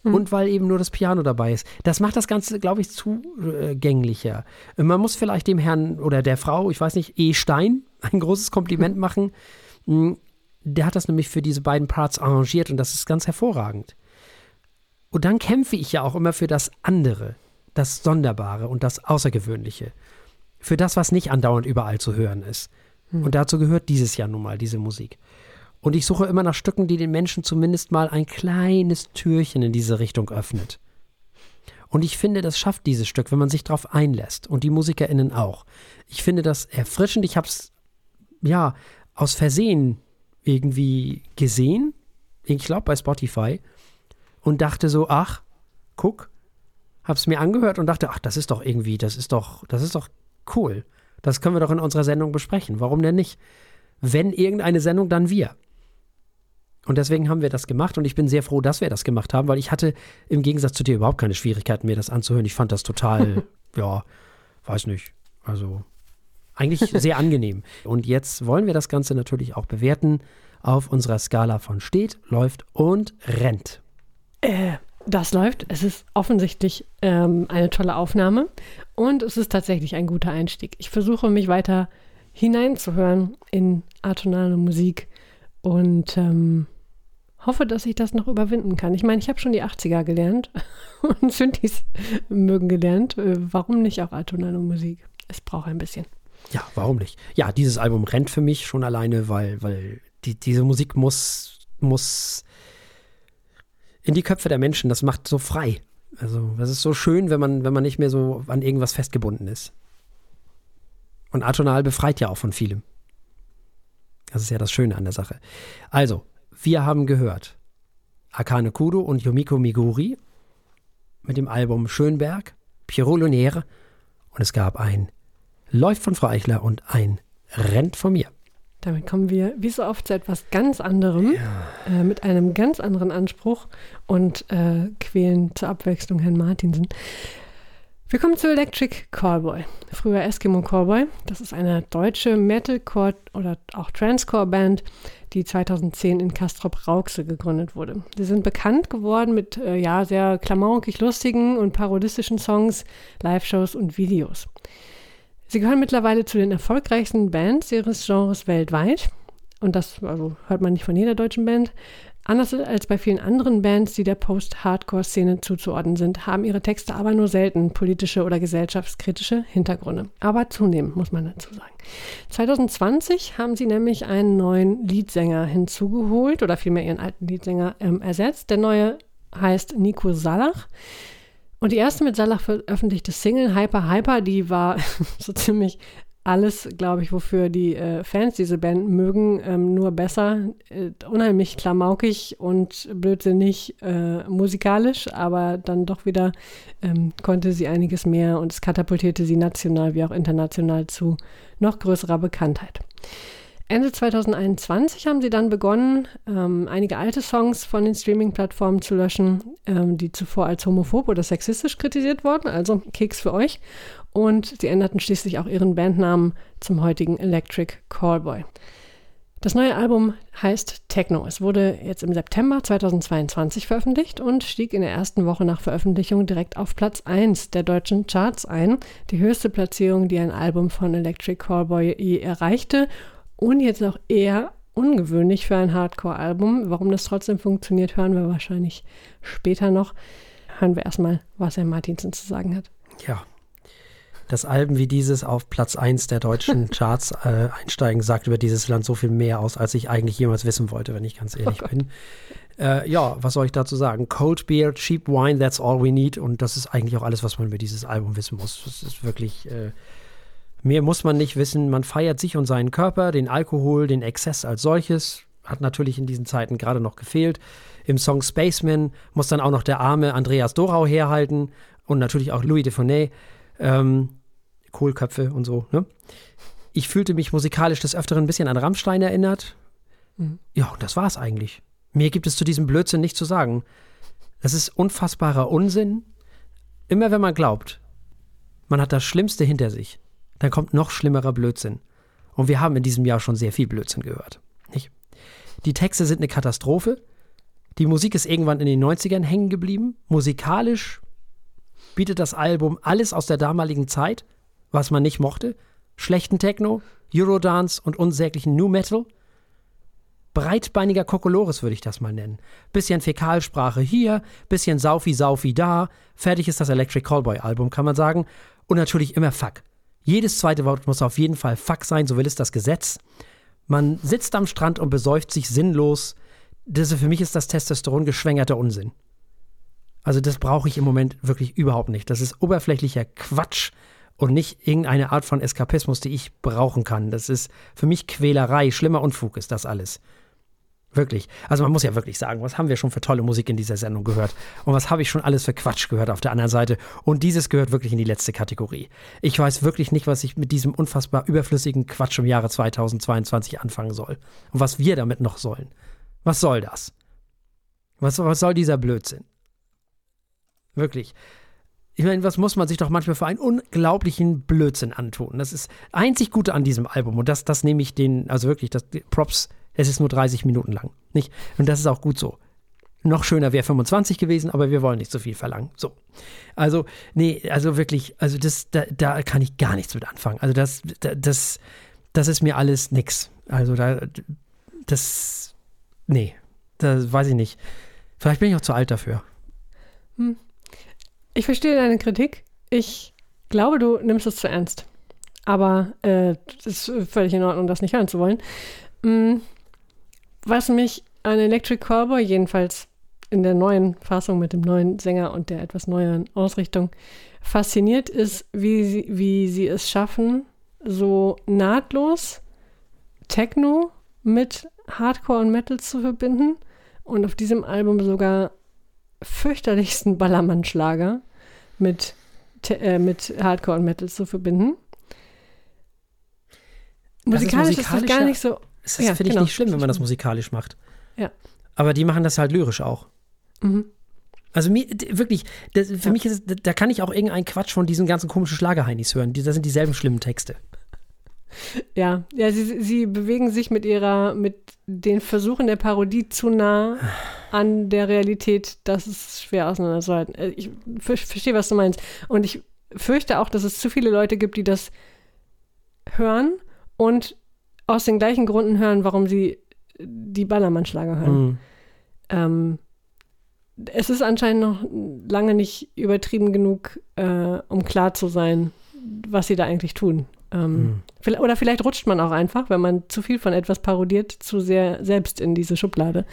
Mhm. Und weil eben nur das Piano dabei ist. Das macht das Ganze, glaube ich, zugänglicher. Man muss vielleicht dem Herrn oder der Frau, ich weiß nicht, E. Stein, [laughs] ein großes Kompliment machen. Hm, der hat das nämlich für diese beiden Parts arrangiert und das ist ganz hervorragend. Und dann kämpfe ich ja auch immer für das andere, das Sonderbare und das Außergewöhnliche. Für das, was nicht andauernd überall zu hören ist. Hm. Und dazu gehört dieses Jahr nun mal diese Musik. Und ich suche immer nach Stücken, die den Menschen zumindest mal ein kleines Türchen in diese Richtung öffnet. Und ich finde, das schafft dieses Stück, wenn man sich darauf einlässt. Und die MusikerInnen auch. Ich finde das erfrischend. Ich habe es, ja, aus Versehen irgendwie gesehen. Ich glaube bei Spotify. Und dachte so, ach, guck. Hab's mir angehört und dachte, ach, das ist doch irgendwie, das ist doch, das ist doch cool. Das können wir doch in unserer Sendung besprechen. Warum denn nicht? Wenn irgendeine Sendung, dann wir. Und deswegen haben wir das gemacht und ich bin sehr froh, dass wir das gemacht haben, weil ich hatte im Gegensatz zu dir überhaupt keine Schwierigkeiten, mir das anzuhören. Ich fand das total, [laughs] ja, weiß nicht, also eigentlich sehr angenehm. Und jetzt wollen wir das Ganze natürlich auch bewerten auf unserer Skala von steht, läuft und rennt. Äh, das läuft. Es ist offensichtlich ähm, eine tolle Aufnahme und es ist tatsächlich ein guter Einstieg. Ich versuche mich weiter hineinzuhören in atonale Musik und ähm, hoffe, dass ich das noch überwinden kann. Ich meine, ich habe schon die 80er gelernt [laughs] und Synthes mögen gelernt. Äh, warum nicht auch atonale Musik? Es braucht ein bisschen. Ja, warum nicht? Ja, dieses Album rennt für mich schon alleine, weil, weil die, diese Musik muss, muss in die Köpfe der Menschen, das macht so frei. Also, das ist so schön, wenn man, wenn man nicht mehr so an irgendwas festgebunden ist. Und atonal befreit ja auch von vielem. Das ist ja das Schöne an der Sache. Also, wir haben gehört Akane Kudo und Yumiko Miguri mit dem Album Schönberg, Pierrot Lunaire und es gab ein Läuft von Frau Eichler und ein Rennt von mir. Damit kommen wir wie so oft zu etwas ganz anderem, ja. äh, mit einem ganz anderen Anspruch und äh, quälen zur Abwechslung Herrn Martinsen. Wir kommen zu Electric Callboy, früher Eskimo Callboy. Das ist eine deutsche Metalcore oder auch Transcore-Band, die 2010 in Castrop-Rauxel gegründet wurde. Sie sind bekannt geworden mit äh, ja, sehr klamaukig lustigen und parodistischen Songs, Live-Shows und Videos. Sie gehören mittlerweile zu den erfolgreichsten Bands ihres Genres weltweit. Und das also hört man nicht von jeder deutschen Band. Anders als bei vielen anderen Bands, die der Post-Hardcore-Szene zuzuordnen sind, haben ihre Texte aber nur selten politische oder gesellschaftskritische Hintergründe. Aber zunehmend, muss man dazu sagen. 2020 haben sie nämlich einen neuen Leadsänger hinzugeholt oder vielmehr ihren alten Leadsänger ähm, ersetzt. Der neue heißt Nico Salach. Und die erste mit Salah veröffentlichte Single Hyper Hyper, die war [laughs] so ziemlich alles, glaube ich, wofür die äh, Fans diese Band mögen, ähm, nur besser. Äh, unheimlich klamaukig und blödsinnig äh, musikalisch, aber dann doch wieder ähm, konnte sie einiges mehr und es katapultierte sie national wie auch international zu noch größerer Bekanntheit. Ende 2021 haben sie dann begonnen, ähm, einige alte Songs von den Streaming-Plattformen zu löschen, ähm, die zuvor als homophob oder sexistisch kritisiert wurden, also Keks für euch. Und sie änderten schließlich auch ihren Bandnamen zum heutigen Electric Callboy. Das neue Album heißt Techno. Es wurde jetzt im September 2022 veröffentlicht und stieg in der ersten Woche nach Veröffentlichung direkt auf Platz 1 der deutschen Charts ein. Die höchste Platzierung, die ein Album von Electric Callboy je erreichte und jetzt auch eher ungewöhnlich für ein Hardcore-Album. Warum das trotzdem funktioniert, hören wir wahrscheinlich später noch. Hören wir erstmal, was Herr Martinsen zu sagen hat. Ja. Dass Alben wie dieses auf Platz 1 der deutschen [laughs] Charts äh, einsteigen, sagt über dieses Land so viel mehr aus, als ich eigentlich jemals wissen wollte, wenn ich ganz ehrlich oh bin. Äh, ja, was soll ich dazu sagen? Cold Beer, Cheap Wine, that's all we need. Und das ist eigentlich auch alles, was man über dieses Album wissen muss. Das ist wirklich. Äh, Mehr muss man nicht wissen. Man feiert sich und seinen Körper, den Alkohol, den Exzess als solches. hat natürlich in diesen Zeiten gerade noch gefehlt. Im Song Spaceman muss dann auch noch der arme Andreas Dorau herhalten und natürlich auch Louis Defonet, ähm, Kohlköpfe und so. Ne? Ich fühlte mich musikalisch des Öfteren ein bisschen an Rammstein erinnert. Mhm. Ja, und das war's eigentlich. Mir gibt es zu diesem Blödsinn nichts zu sagen. Das ist unfassbarer Unsinn. Immer wenn man glaubt, man hat das Schlimmste hinter sich, dann kommt noch schlimmerer Blödsinn. Und wir haben in diesem Jahr schon sehr viel Blödsinn gehört. Nicht? Die Texte sind eine Katastrophe. Die Musik ist irgendwann in den 90ern hängen geblieben. Musikalisch bietet das Album alles aus der damaligen Zeit, was man nicht mochte. Schlechten Techno, Eurodance und unsäglichen New Metal. Breitbeiniger Kokolores würde ich das mal nennen. Bisschen Fäkalsprache hier, bisschen Saufi Saufi da. Fertig ist das Electric Callboy Album, kann man sagen. Und natürlich immer Fuck. Jedes zweite Wort muss auf jeden Fall Fuck sein, so will es das Gesetz. Man sitzt am Strand und besäuft sich sinnlos. Das, für mich ist das Testosteron geschwängerter Unsinn. Also das brauche ich im Moment wirklich überhaupt nicht. Das ist oberflächlicher Quatsch und nicht irgendeine Art von Eskapismus, die ich brauchen kann. Das ist für mich Quälerei, schlimmer Unfug ist das alles. Wirklich. Also man muss ja wirklich sagen, was haben wir schon für tolle Musik in dieser Sendung gehört? Und was habe ich schon alles für Quatsch gehört auf der anderen Seite? Und dieses gehört wirklich in die letzte Kategorie. Ich weiß wirklich nicht, was ich mit diesem unfassbar überflüssigen Quatsch im Jahre 2022 anfangen soll. Und was wir damit noch sollen. Was soll das? Was, was soll dieser Blödsinn? Wirklich. Ich meine, was muss man sich doch manchmal für einen unglaublichen Blödsinn antun? Das ist einzig Gute an diesem Album. Und das, das nehme ich den, also wirklich, das Props es ist nur 30 Minuten lang. Nicht? Und das ist auch gut so. Noch schöner wäre 25 gewesen, aber wir wollen nicht so viel verlangen. So. Also, nee, also wirklich, also das, da, da kann ich gar nichts mit anfangen. Also das, das, das ist mir alles nix. Also da, das, nee, das weiß ich nicht. Vielleicht bin ich auch zu alt dafür. Hm. Ich verstehe deine Kritik. Ich glaube, du nimmst es zu ernst. Aber äh, es ist völlig in Ordnung, das nicht hören zu wollen. Hm. Was mich an Electric Cowboy jedenfalls in der neuen Fassung mit dem neuen Sänger und der etwas neueren Ausrichtung fasziniert, ist, wie sie, wie sie es schaffen, so nahtlos Techno mit Hardcore und Metal zu verbinden und auf diesem Album sogar fürchterlichsten Ballermann-Schlager mit, äh, mit Hardcore und Metal zu verbinden. Musikalisch ist das gar nicht so das ja, finde ich genau. nicht schlimm, wenn man das musikalisch macht. Ja. Aber die machen das halt lyrisch auch. Mhm. Also mir, wirklich, das, für ja. mich ist da kann ich auch irgendeinen Quatsch von diesen ganzen komischen Schlagerheinis hören. Die, das sind dieselben schlimmen Texte. Ja, ja, sie, sie bewegen sich mit ihrer, mit den Versuchen der Parodie zu nah an der Realität, das ist schwer auseinanderzuhalten. Äh, ich verstehe, was du meinst. Und ich fürchte auch, dass es zu viele Leute gibt, die das hören und aus den gleichen Gründen hören, warum sie die Ballermann-Schlager hören. Mhm. Ähm, es ist anscheinend noch lange nicht übertrieben genug, äh, um klar zu sein, was sie da eigentlich tun. Ähm, mhm. Oder vielleicht rutscht man auch einfach, wenn man zu viel von etwas parodiert, zu sehr selbst in diese Schublade.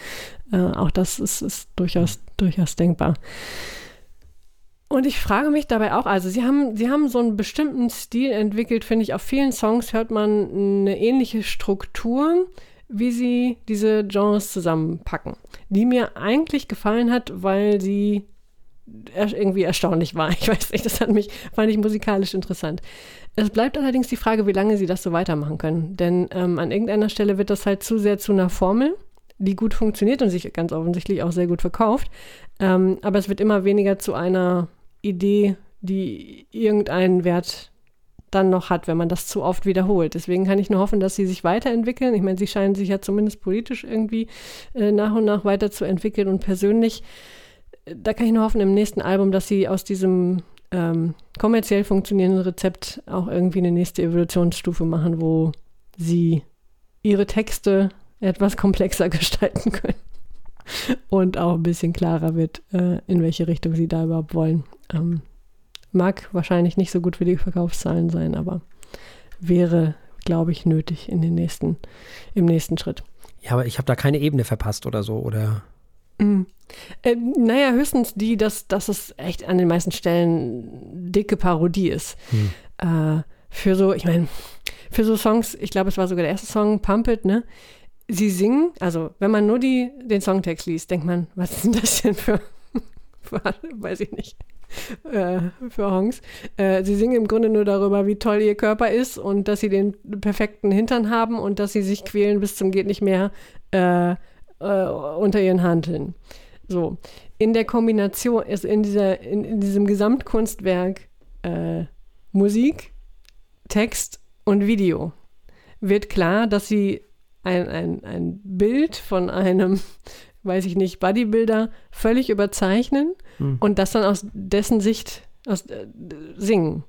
Äh, auch das ist, ist durchaus, durchaus denkbar. Und ich frage mich dabei auch, also sie haben, sie haben so einen bestimmten Stil entwickelt, finde ich. Auf vielen Songs hört man eine ähnliche Struktur, wie sie diese Genres zusammenpacken, die mir eigentlich gefallen hat, weil sie irgendwie erstaunlich war. Ich weiß nicht, das hat mich, fand ich musikalisch interessant. Es bleibt allerdings die Frage, wie lange sie das so weitermachen können. Denn ähm, an irgendeiner Stelle wird das halt zu sehr zu einer Formel, die gut funktioniert und sich ganz offensichtlich auch sehr gut verkauft. Ähm, aber es wird immer weniger zu einer Idee, die irgendeinen Wert dann noch hat, wenn man das zu oft wiederholt. Deswegen kann ich nur hoffen, dass sie sich weiterentwickeln. Ich meine, sie scheinen sich ja zumindest politisch irgendwie äh, nach und nach weiterzuentwickeln und persönlich. Äh, da kann ich nur hoffen im nächsten Album, dass sie aus diesem ähm, kommerziell funktionierenden Rezept auch irgendwie eine nächste Evolutionsstufe machen, wo sie ihre Texte etwas komplexer [laughs] gestalten können und auch ein bisschen klarer wird, äh, in welche Richtung sie da überhaupt wollen. Ähm, mag wahrscheinlich nicht so gut für die Verkaufszahlen sein, aber wäre, glaube ich, nötig in den nächsten, im nächsten Schritt. Ja, aber ich habe da keine Ebene verpasst oder so, oder? Mm. Äh, naja, höchstens die, dass, dass es echt an den meisten Stellen dicke Parodie ist. Hm. Äh, für so, ich meine, für so Songs, ich glaube, es war sogar der erste Song, Pump It, ne? sie singen, also wenn man nur die, den Songtext liest, denkt man, was ist denn das denn für, [laughs] für weiß ich nicht, [laughs] äh, für Hongs. Äh, sie singen im Grunde nur darüber, wie toll ihr Körper ist und dass sie den perfekten Hintern haben und dass sie sich quälen bis zum geht nicht mehr äh, äh unter ihren Handeln. So, in der Kombination, also in, dieser, in, in diesem Gesamtkunstwerk äh, Musik, Text und Video wird klar, dass sie ein, ein, ein Bild von einem, weiß ich nicht, Bodybuilder völlig überzeichnen hm. und das dann aus dessen Sicht aus, äh, singen.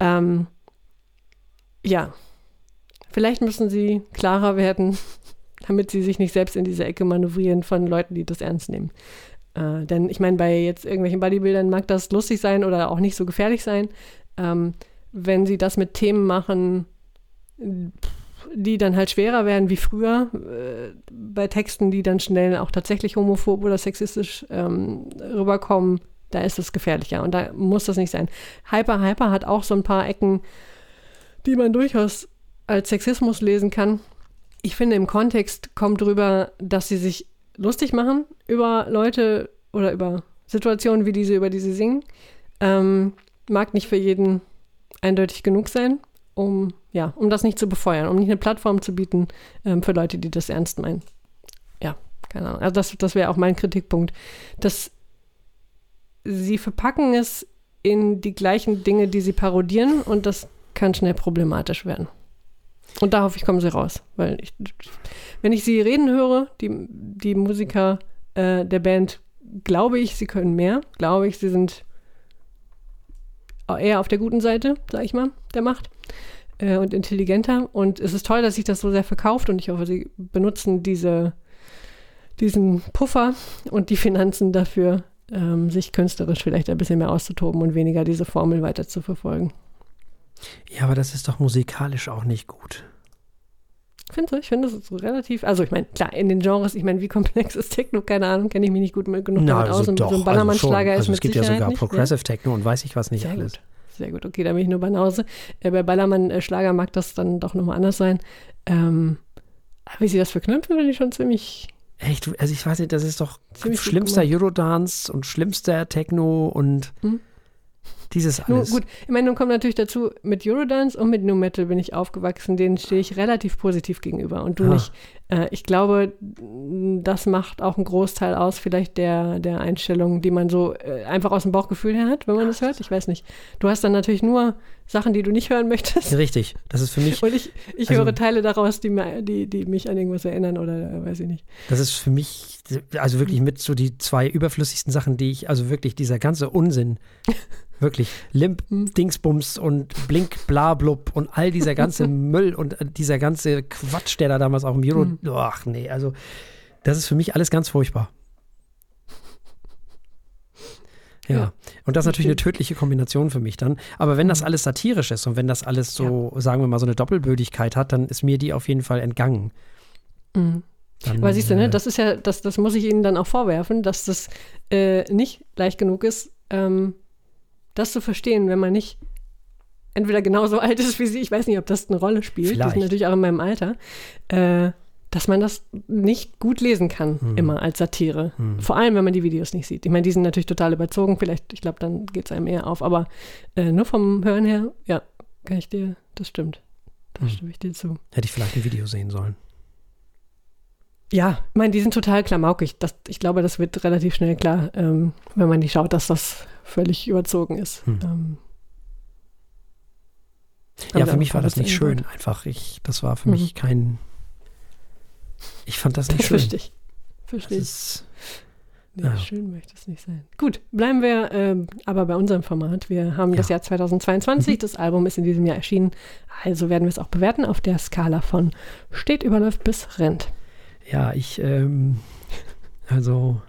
Ähm, ja, vielleicht müssen sie klarer werden, [laughs] damit sie sich nicht selbst in diese Ecke manövrieren von Leuten, die das ernst nehmen. Äh, denn ich meine, bei jetzt irgendwelchen Bodybuildern mag das lustig sein oder auch nicht so gefährlich sein. Ähm, wenn sie das mit Themen machen, die dann halt schwerer werden wie früher, äh, bei Texten, die dann schnell auch tatsächlich homophob oder sexistisch ähm, rüberkommen, da ist es gefährlicher und da muss das nicht sein. Hyper Hyper hat auch so ein paar Ecken, die man durchaus als Sexismus lesen kann. Ich finde, im Kontext kommt drüber, dass sie sich lustig machen über Leute oder über Situationen wie diese, über die sie singen. Ähm, mag nicht für jeden eindeutig genug sein, um, ja, um das nicht zu befeuern, um nicht eine Plattform zu bieten ähm, für Leute, die das ernst meinen. Ja, keine Ahnung. Also das, das wäre auch mein Kritikpunkt. Dass sie verpacken es in die gleichen Dinge, die sie parodieren und das kann schnell problematisch werden. Und da hoffe ich, kommen sie raus. Weil ich, wenn ich sie reden höre, die, die Musiker äh, der Band, glaube ich, sie können mehr. Glaube ich, sie sind eher auf der guten Seite, sag ich mal, der Macht äh, und intelligenter. Und es ist toll, dass sich das so sehr verkauft und ich hoffe, sie benutzen diese, diesen Puffer und die Finanzen dafür, ähm, sich künstlerisch vielleicht ein bisschen mehr auszutoben und weniger diese Formel weiter zu verfolgen. Ja, aber das ist doch musikalisch auch nicht gut. Findest du? Ich finde, das so relativ. Also, ich meine, klar, in den Genres, ich meine, wie komplex [laughs] ist Techno? Keine Ahnung, kenne ich mich nicht gut genug Na, damit also aus. Und doch, so ein also Ballermann-Schlager also ist mit Es gibt ja sogar nicht, Progressive Techno und weiß ich was nicht Sehr alles. Gut. Sehr gut, okay, da bin ich nur Banause. Äh, bei Ballermann-Schlager mag das dann doch nochmal anders sein. Ähm, aber wie sie das verknüpfen, finde ich schon ziemlich. Echt? Also, ich weiß nicht, das ist doch schlimmster. Eurodance und schlimmster Techno und Mhm. Dieses alles. gut, ich meine, nun kommt natürlich dazu, mit Eurodance und mit New Metal bin ich aufgewachsen, denen stehe ich relativ positiv gegenüber und du Ah. nicht. Äh, ich glaube, das macht auch einen Großteil aus, vielleicht der, der Einstellung, die man so äh, einfach aus dem Bauchgefühl her hat, wenn man das hört. Ich weiß nicht. Du hast dann natürlich nur Sachen, die du nicht hören möchtest. Richtig. Das ist für mich, [laughs] Und ich, ich Also- höre Teile daraus, die, mir, die, die mich an irgendwas erinnern oder äh, weiß ich nicht. das ist für mich, also wirklich mit so die zwei überflüssigsten Sachen, die ich, also wirklich dieser ganze Unsinn, [laughs] wirklich Limp. Dingsbums und Blink, Blablub und all dieser ganze [laughs] Müll und äh, dieser ganze Quatsch, der da damals auch im Euro, Hm. ach nee, also das ist für mich alles ganz furchtbar. Ja. Ja, und das ist natürlich eine stimmt. tödliche Kombination für mich dann. Aber wenn das Mhm. alles satirisch ist und wenn das alles so, sagen wir mal, so eine Doppelbödigkeit hat, dann ist mir die auf jeden Fall entgangen. Mhm. Dann, Aber siehst du, äh, ne, das ist ja, das, das muss ich Ihnen dann auch vorwerfen, dass das äh, nicht leicht genug ist, ähm, das zu verstehen, wenn man nicht entweder genauso [laughs] alt ist wie Sie, ich weiß nicht, ob das eine Rolle spielt, die Vielleicht. sind natürlich auch in meinem Alter, äh, dass man das nicht gut lesen kann, Hm. immer als Satire. Hm. Vor allem, wenn man die Videos nicht sieht. Ich meine, die sind natürlich total überzogen, vielleicht, ich glaube, dann geht es einem eher auf, aber äh, nur vom Hören her, ja, kann ich dir, das stimmt. Da Hm. stimme ich dir zu. Hätte ich vielleicht ein Video sehen sollen. Ja, ich meine, die sind total klamaukig. Das, ich glaube, das wird relativ schnell klar, ähm, wenn man nicht schaut, dass das völlig überzogen ist. Hm. Ähm, Ja, für mich war das nicht schön. eingebaut. Einfach, ich, das war für Mhm. mich kein. Ich fand das nicht Das schön. verstehe ich. Das Verstehe ich. ist, Nee, ja. schön möchte es nicht sein. Gut, bleiben wir ähm, aber bei unserem Format. Wir haben das Ja. Jahr 2022. Mhm. Das Album ist in diesem Jahr erschienen. Also werden wir es auch bewerten auf der Skala von steht, überläuft bis rennt. ja, ich, ähm, also,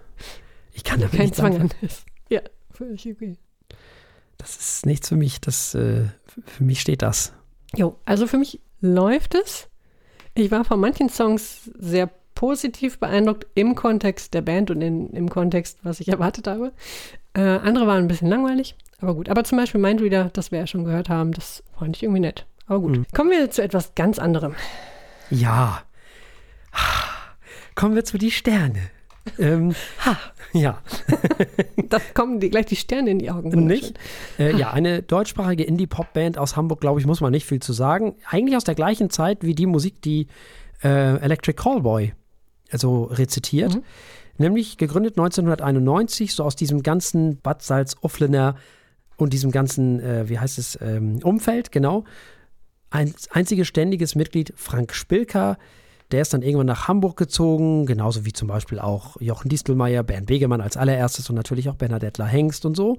ich kann damit Kein nichts Zwang anfangen. an ist. Ja. Das ist nichts für mich. Das, äh, für mich steht das. Jo, also für mich läuft es. Ich war von manchen Songs sehr positiv beeindruckt im Kontext der Band und in, im Kontext, was ich [laughs] erwartet habe. Äh, andere waren ein bisschen langweilig, aber gut. Aber zum Beispiel Mindreader, das wir ja schon gehört haben, das fand ich irgendwie nett. Aber gut. Mhm. Kommen wir zu etwas ganz anderem. Ja. Kommen wir zu die Sterne. Ähm, ha, ja. [laughs] da kommen die, gleich die Sterne in die Augen. Nicht? Äh, ja, eine deutschsprachige Indie-Pop-Band aus Hamburg, glaube ich, muss man nicht viel zu sagen. Eigentlich aus der gleichen Zeit wie die Musik, die äh, Electric Callboy also rezitiert. Mhm. Nämlich gegründet 1991, so aus diesem ganzen Bad Salz-Ufflener und diesem ganzen, äh, wie heißt es, ähm, Umfeld, genau. Ein einziges ständiges Mitglied, Frank Spilker, der ist dann irgendwann nach Hamburg gezogen, genauso wie zum Beispiel auch Jochen Distelmeier, Bernd Begemann als allererstes und natürlich auch Bernadette Hengst und so.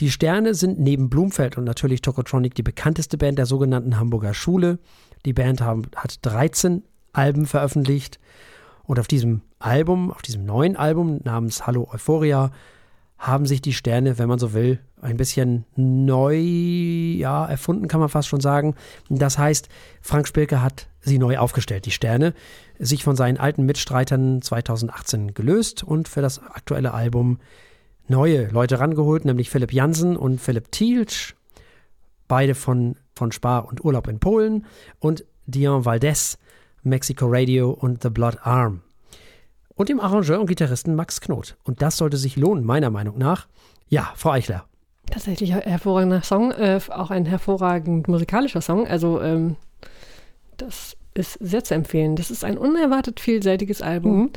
Die Sterne sind neben Blumfeld und natürlich Tokotronic die bekannteste Band der sogenannten Hamburger Schule. Die Band haben, hat 13 Alben veröffentlicht und auf diesem Album, auf diesem neuen Album namens Hallo Euphoria, haben sich die Sterne, wenn man so will, ein bisschen neu ja, erfunden, kann man fast schon sagen. Das heißt, Frank Spilke hat sie neu aufgestellt, die Sterne, sich von seinen alten Mitstreitern 2018 gelöst und für das aktuelle Album neue Leute rangeholt, nämlich Philipp Jansen und Philipp Thielsch, beide von, von Spar und Urlaub in Polen und Dion Valdez, Mexico Radio und The Blood Arm und dem Arrangeur und Gitarristen Max Knot. Und das sollte sich lohnen, meiner Meinung nach. Ja, Frau Eichler. Tatsächlich ein hervorragender Song, äh, auch ein hervorragend musikalischer Song. Also ähm, das ist sehr zu empfehlen. Das ist ein unerwartet vielseitiges Album. Mhm.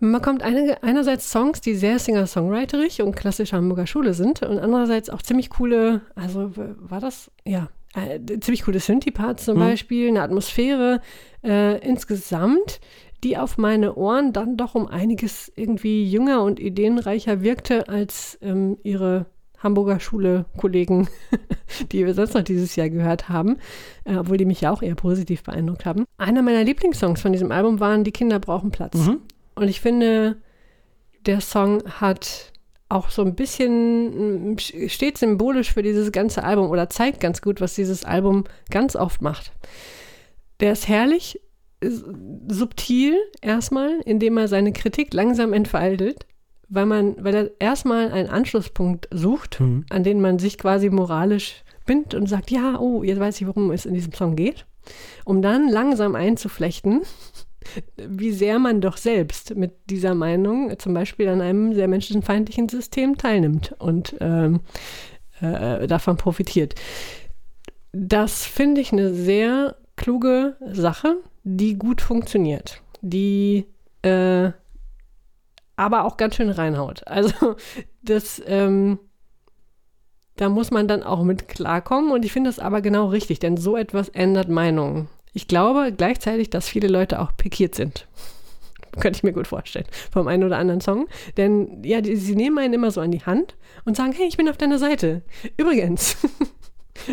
Man bekommt eine, einerseits Songs, die sehr singer-songwriterig und klassischer Hamburger Schule sind und andererseits auch ziemlich coole, also war das, ja, äh, ziemlich coole Synthie-Parts zum mhm. Beispiel, eine Atmosphäre. Äh, insgesamt die auf meine Ohren dann doch um einiges irgendwie jünger und ideenreicher wirkte als ähm, ihre Hamburger Schule-Kollegen, [laughs] die wir sonst noch dieses Jahr gehört haben, äh, obwohl die mich ja auch eher positiv beeindruckt haben. Einer meiner Lieblingssongs von diesem Album waren Die Kinder brauchen Platz. Mhm. Und ich finde, der Song hat auch so ein bisschen, steht symbolisch für dieses ganze Album oder zeigt ganz gut, was dieses Album ganz oft macht. Der ist herrlich, subtil erstmal, indem er seine Kritik langsam entfaltet, weil man, weil er erstmal einen Anschlusspunkt sucht, mhm. an den man sich quasi moralisch bindet und sagt, ja, oh, jetzt weiß ich, worum es in diesem Song geht, um dann langsam einzuflechten, wie sehr man doch selbst mit dieser Meinung zum Beispiel an einem sehr menschenfeindlichen System teilnimmt und ähm, äh, davon profitiert. Das finde ich eine sehr kluge Sache, die gut funktioniert, die äh, aber auch ganz schön reinhaut. [laughs] Also das, ähm, da muss man dann auch mit klarkommen und ich finde das aber genau richtig, denn so etwas ändert Meinungen. Ich glaube gleichzeitig, dass viele Leute auch pikiert sind. [laughs] Könnte ich mir gut vorstellen, vom einen oder anderen Song. Denn ja, die, sie nehmen einen immer so an die Hand und sagen, hey, ich bin auf deiner Seite. Übrigens, [laughs]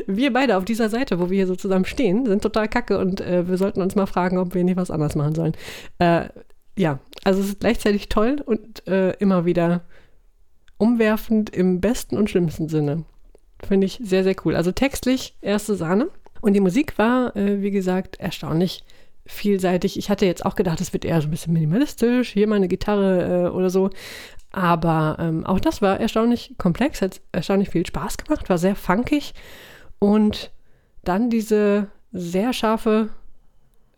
wir beide auf dieser Seite, wo wir hier so zusammen stehen, sind total kacke und äh, wir sollten uns mal fragen, ob wir nicht was anderes machen sollen. Äh, ja, also es ist gleichzeitig toll und äh, immer wieder umwerfend im besten und schlimmsten Sinne. Finde ich sehr, sehr cool. Also textlich erste Sahne. Und die Musik war, äh, wie gesagt, erstaunlich vielseitig. Ich hatte jetzt auch gedacht, es wird eher so ein bisschen minimalistisch, hier mal eine Gitarre äh, oder so. Aber ähm, auch das war erstaunlich komplex, hat erstaunlich viel Spaß gemacht, war sehr funkig und dann diese sehr scharfe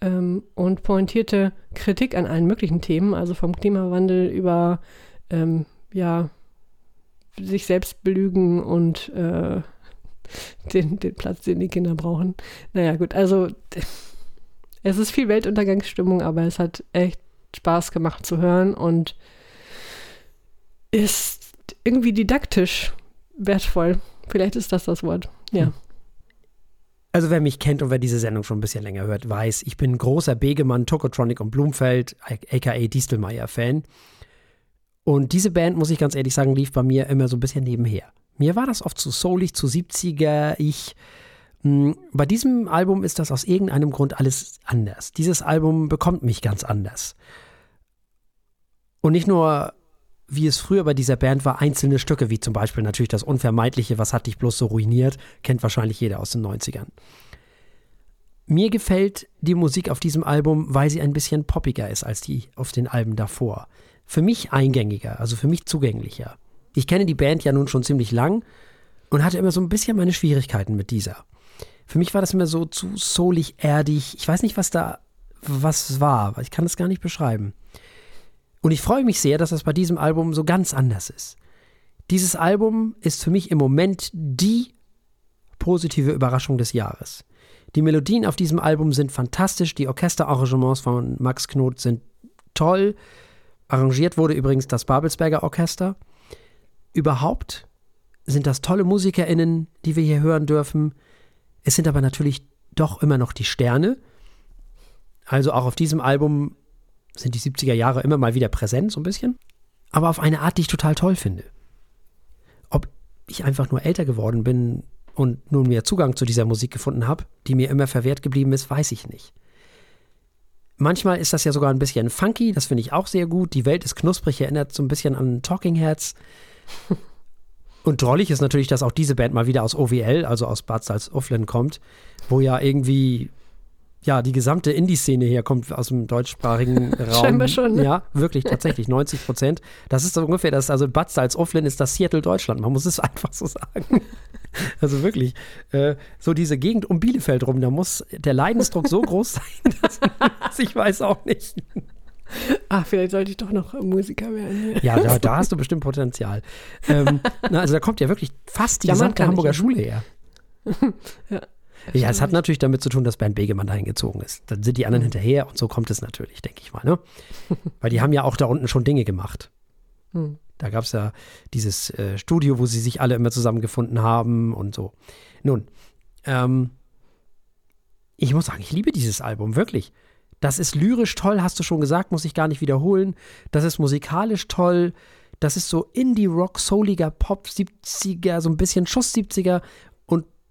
ähm, und pointierte Kritik an allen möglichen Themen, also vom Klimawandel über ähm, ja, sich selbst belügen und äh, [laughs] den, den Platz, den die Kinder brauchen. Naja, gut, also [laughs] es ist viel Weltuntergangsstimmung, aber es hat echt Spaß gemacht zu hören und ist irgendwie didaktisch wertvoll. Vielleicht ist das das Wort. Ja. Hm. Also wer mich kennt und wer diese Sendung schon ein bisschen länger hört, weiß, ich bin großer Begemann, Tokotronic und Blumfeld, aka Distelmeier-Fan. Und diese Band, muss ich ganz ehrlich sagen, lief bei mir immer so ein bisschen nebenher. Mir war das oft zu soulig, zu 70er. Ich, mh, hm, bei diesem Album ist das aus irgendeinem Grund alles anders. Dieses Album bekommt mich ganz anders. Und nicht nur wie es früher bei dieser Band war, einzelne Stücke, wie zum Beispiel natürlich das Unvermeidliche, was hat dich bloß so ruiniert, kennt wahrscheinlich jeder aus den 90ern. Mir gefällt die Musik auf diesem Album, weil sie ein bisschen poppiger ist als die auf den Alben davor. Für mich eingängiger, also für mich zugänglicher. Ich kenne die Band ja nun schon ziemlich lang und hatte immer so ein bisschen meine Schwierigkeiten mit dieser. Für mich war das immer so zu soulig, erdig. Ich weiß nicht, was da was war. Ich kann es gar nicht beschreiben. Und ich freue mich sehr, dass das bei diesem Album so ganz anders ist. Dieses Album ist für mich im Moment die positive Überraschung des Jahres. Die Melodien auf diesem Album sind fantastisch, die Orchesterarrangements von Max Knot sind toll. Arrangiert wurde übrigens das Babelsberger Orchester. Überhaupt sind das tolle MusikerInnen, die wir hier hören dürfen. Es sind aber natürlich doch immer noch die Sterne. Also auch auf diesem Album sind die 70er Jahre immer mal wieder präsent, so ein bisschen. Aber auf eine Art, die ich total toll finde. Ob ich einfach nur älter geworden bin und nun mehr Zugang zu dieser Musik gefunden habe, die mir immer verwehrt geblieben ist, weiß ich nicht. Manchmal ist das ja sogar ein bisschen funky, das finde ich auch sehr gut. Die Welt ist knusprig, erinnert so ein bisschen an Talking Heads. [laughs] Und drollig ist natürlich, dass auch diese Band mal wieder aus OWL, also aus Bad Salzuflen kommt, wo ja irgendwie ja, die gesamte Indie-Szene hier kommt aus dem deutschsprachigen [laughs] Raum. Scheinbar schon. Ne? Ja, wirklich, tatsächlich, [laughs] 90 Prozent. Das ist so ungefähr das, also Bad Salzuflen ist das Seattle Deutschland, man muss es [laughs] einfach so sagen. Also wirklich, äh, so diese Gegend um Bielefeld rum, da muss der Leidensdruck so groß sein, dass, dass ich weiß auch nicht. Ach, vielleicht sollte ich doch noch Musiker werden. Ja, da, da hast du bestimmt Potenzial. Ähm, na, also da kommt ja wirklich fast die Ja, gesamte Hamburger nicht. Schule her. ja. Ja, es hat natürlich damit zu tun, dass Bernd Begemann dahin gezogen ist. Dann sind die anderen hinterher und so kommt es natürlich, denke ich mal. Ne? [laughs] Weil die haben ja auch da unten schon Dinge gemacht. Hm. Da gab es ja dieses äh, Studio, wo sie sich alle immer zusammengefunden haben und so. Nun, ähm, ich muss sagen, ich liebe dieses Album, wirklich. Das ist lyrisch toll, hast du schon gesagt, muss ich gar nicht wiederholen. Das ist musikalisch toll. Das ist so Indie-Rock, souliger Pop 70er, so ein bisschen Schuss 70er und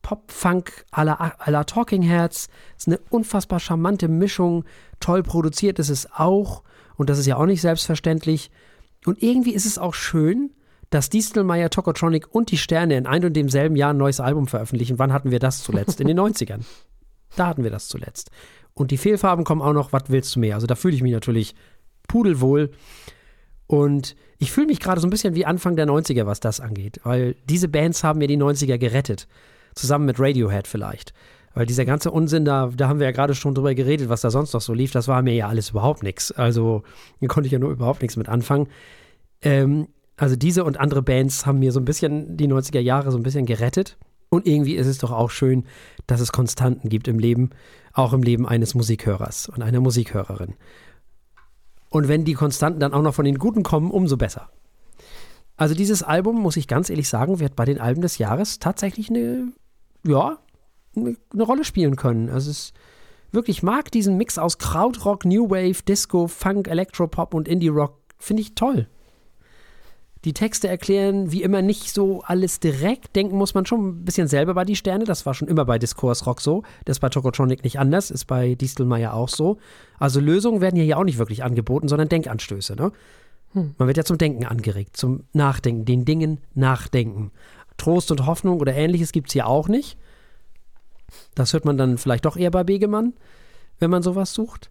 Pop-Funk à la, Talking Heads. Ist eine unfassbar charmante Mischung. Toll produziert ist es auch. Und das ist ja auch nicht selbstverständlich. Und irgendwie ist es auch schön, dass Distelmeier, Tokotronic und die Sterne in ein und demselben Jahr ein neues Album veröffentlichen. Wann hatten wir das zuletzt? In den 90ern. Da hatten wir das zuletzt. Und die Fehlfarben kommen auch noch, was willst du mehr? Also da fühle ich mich natürlich pudelwohl. Und ich fühle mich gerade so ein bisschen wie Anfang der 90er, was das angeht. Weil diese Bands haben mir die 90er gerettet. Zusammen mit Radiohead vielleicht. Weil dieser ganze Unsinn, da, da haben wir ja gerade schon drüber geredet, was da sonst noch so lief, das war mir ja alles überhaupt nichts. Also, hier konnte ich ja nur überhaupt nichts mit anfangen. Ähm, also, diese und andere Bands haben mir so ein bisschen die 90er Jahre so ein bisschen gerettet. Und irgendwie ist es doch auch schön, dass es Konstanten gibt im Leben, auch im Leben eines Musikhörers und einer Musikhörerin. Und wenn die Konstanten dann auch noch von den Guten kommen, umso besser. Also dieses Album, muss ich ganz ehrlich sagen, wird bei den Alben des Jahres tatsächlich eine, ja, eine, eine Rolle spielen können. Also es wirklich ich mag diesen Mix aus Krautrock, New Wave, Disco, Funk, Electropop und Indie Rock. Finde ich toll. Die Texte erklären wie immer nicht so alles direkt. Denken muss man schon ein bisschen selber bei die Sterne. Das war schon immer bei Diskursrock so. Das ist bei Tokotronic nicht anders, ist bei Distelmeier auch so. Also Lösungen werden hier ja auch nicht wirklich angeboten, sondern Denkanstöße. Ne? Man wird ja zum Denken angeregt, zum Nachdenken, den Dingen nachdenken. Trost und Hoffnung oder ähnliches gibt es hier auch nicht. Das hört man dann vielleicht doch eher bei Begemann, wenn man sowas sucht.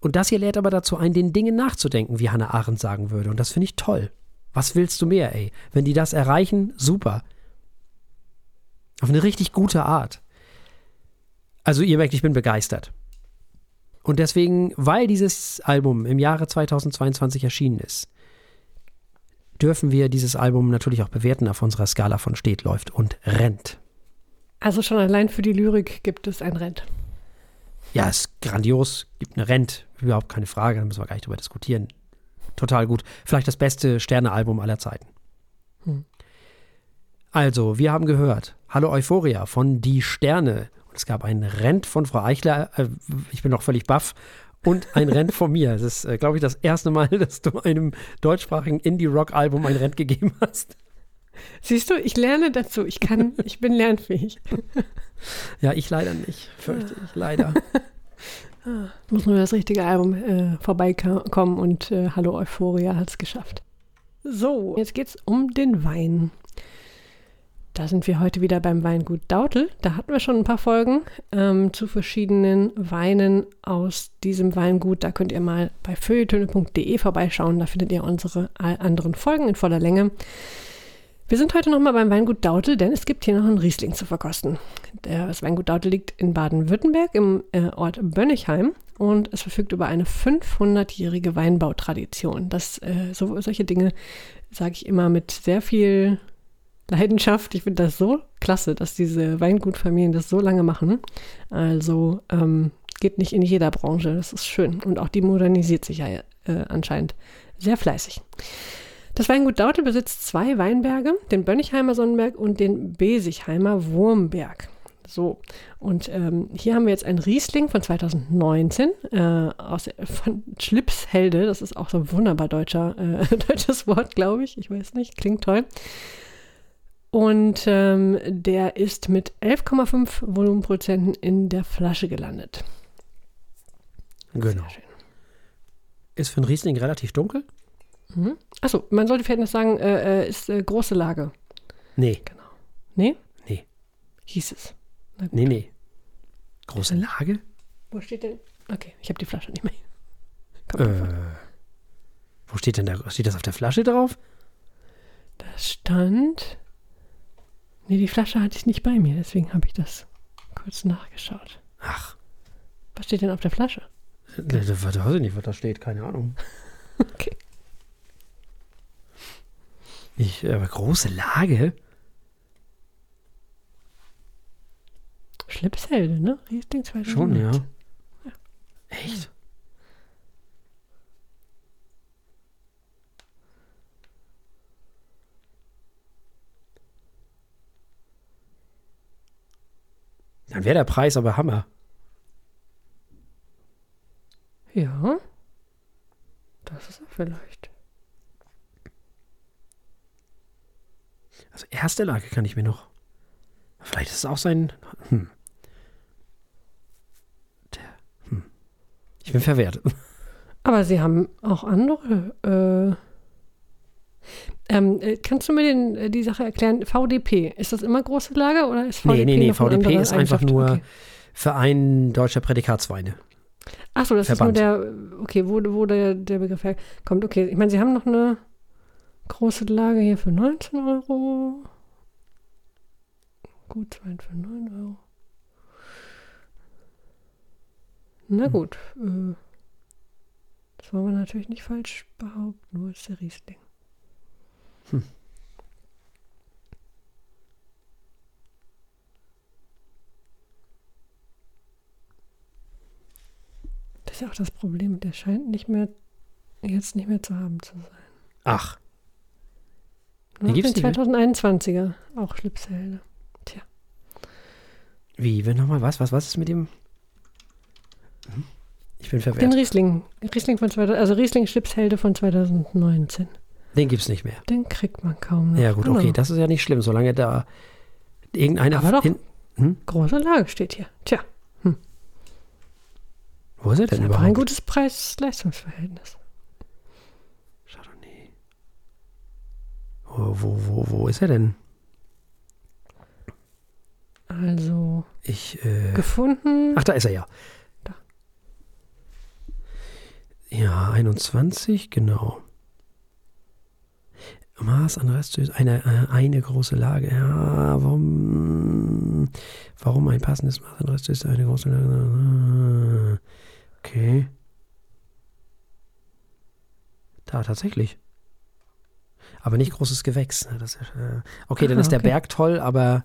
Und das hier lädt aber dazu ein, den Dingen nachzudenken, wie Hannah Arendt sagen würde. Und das finde ich toll. Was willst du mehr, ey? Wenn die das erreichen, super. Auf eine richtig gute Art. Also ihr merkt, ich bin begeistert. Und deswegen, weil dieses Album im Jahre 2022 erschienen ist, dürfen wir dieses Album natürlich auch bewerten auf unserer Skala von steht, läuft und rennt. Also schon allein für die Lyrik gibt es ein Rent. Ja, ist grandios, gibt eine Rent, überhaupt keine Frage, da müssen wir gar nicht drüber diskutieren. Total gut. Vielleicht das beste Sternealbum aller Zeiten. Hm. Also, wir haben gehört, Hallo Euphoria von Die Sterne. Und es gab ein Rent von Frau Eichler, äh, ich bin noch völlig baff, und ein Rent von mir. Das ist, äh, glaube ich, das erste Mal, [laughs] dass du einem deutschsprachigen Indie-Rock-Album ein Rent gegeben hast. Siehst du, ich lerne dazu. Ich kann, [laughs] ich bin lernfähig. Ja, ich leider nicht, fürchte ich, leider. [laughs] Muss nur das richtige Album äh, vorbeikommen und äh, Hallo Euphoria hat es geschafft. So, jetzt geht's um den Wein. Da sind wir heute wieder beim Weingut Dautel. Da hatten wir schon ein paar Folgen ähm, zu verschiedenen Weinen aus diesem Weingut. Da könnt ihr mal bei feuilletöne.de vorbeischauen. Da findet ihr unsere anderen Folgen in voller Länge. Wir sind heute nochmal beim Weingut Dautel, denn es gibt hier noch einen Riesling zu verkosten. Das Weingut Dautel liegt in Baden-Württemberg im äh, Ort Bönnigheim und es verfügt über eine 500-jährige Weinbautradition. Das, äh, so, solche Dinge sage ich immer mit sehr viel Leidenschaft. Ich finde das so klasse, dass diese Weingutfamilien das so lange machen. Also ähm, geht nicht in jeder Branche. Das ist schön. Und auch die modernisiert sich ja äh, anscheinend sehr fleißig. Das Weingut Dautel besitzt zwei Weinberge, den Bönnigheimer Sonnenberg und den Besigheimer Wurmberg. So, und ähm, hier haben wir jetzt einen Riesling von 2019 äh, aus, von Schlipshelde. Das ist auch so ein wunderbar deutscher, äh, [laughs] deutsches Wort, glaube ich. Ich weiß nicht, klingt toll. Und ähm, der ist mit 11,5 Volumenprozenten in der Flasche gelandet. Genau. Ist für einen Riesling relativ dunkel? Mhm. Achso, man sollte vielleicht noch sagen, äh, äh, ist äh, große Lage. Nee. Genau. Nee? Nee. Hieß es. Nee, nee. Große Lage? Wo steht denn? Okay, ich habe die Flasche nicht mehr. Äh, wo steht denn da? Steht das auf der Flasche drauf? Das stand. Nee, die Flasche hatte ich nicht bei mir, deswegen habe ich das kurz nachgeschaut. Ach. Was steht denn auf der Flasche? Da weiß ich nicht, was da steht, keine Ahnung. [laughs] Okay. Ich, aber große Lage? Schlipshelde, ne? Riesling 2019. Schon, ja. Echt? Dann wäre der Preis aber Hammer. Ja. Das ist er vielleicht. Also erste Lage kann ich mir noch. Vielleicht ist es auch sein. Hm. Der, hm. Ich bin verwehrt. Aber sie haben auch andere. Äh, ähm, äh, kannst du mir den, äh, die Sache erklären? VDP, ist das immer große Lager oder ist VDP? Nee, nee, nee. VDP ist einfach nur Okay. Verein Deutscher Prädikatsweine. Achso, das Verband. ist nur der, okay, wo, wo der, der Begriff herkommt. Okay, ich meine, sie haben noch eine große Lage hier für 19 Euro. Gut, zwei für 9 Euro. Na Hm. gut, äh, das wollen wir natürlich nicht falsch behaupten, nur ist der Riesling. Hm. Das ist ja auch das Problem, der scheint nicht mehr, jetzt nicht mehr zu haben zu sein. Ach, noch gibt's den die nicht 2021er, auch Schlipshelde. Tja. wie, wenn nochmal was? Was, was ist mit dem? Hm? Ich bin Den verwehrt. Riesling. Riesling von 2000, also Riesling Schlipshelde von 2019. Den gibt's nicht mehr. Den kriegt man kaum noch. Ja, gut, Genau. okay, das ist ja nicht schlimm, solange da irgendeiner. Aber doch. hin- Hm? Große Lage steht hier. Tja, Wo ist er das denn ist einfach ein überhaupt? gutes Preis-Leistungsverhältnis. Chardonnay. Wo, wo, wo, wo ist er denn? Also Ich, äh, gefunden. Ach, da ist er ja. Da. Ja, 21, genau. Maß an Restsüß, eine, äh, eine große Lage. Ja, warum, warum ein passendes Maß an Restsüß, eine große Lage? Okay. Da, tatsächlich. Aber nicht großes Gewächs. ne, ist, äh, okay, dann Ah, ist der okay. Berg toll, aber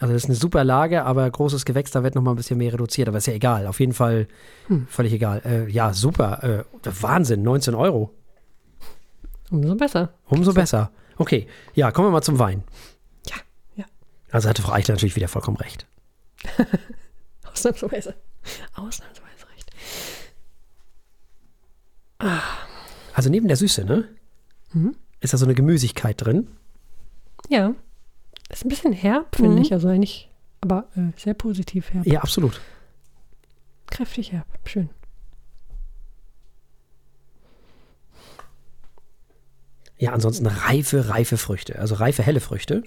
also das ist eine super Lage, aber großes Gewächs, da wird noch mal ein bisschen mehr reduziert. Aber ist ja egal. Auf jeden Fall Hm. völlig egal. Äh, ja, super. Äh, Wahnsinn, 19 Euro. Umso besser. Umso besser. Okay, ja, kommen wir mal zum Wein. Ja, ja. Also hatte Frau Eichler natürlich wieder vollkommen recht. [laughs] Ausnahmsweise. Ausnahmsweise recht. Also neben der Süße, ne? Mhm. Ist da so eine Gemüsigkeit drin. Ja. Ist ein bisschen herb, finde Mhm. ich. Also eigentlich, aber äh, sehr positiv herb. Ja, absolut. Kräftig herb. Schön. Ja, ansonsten reife, reife Früchte. Also reife, helle Früchte.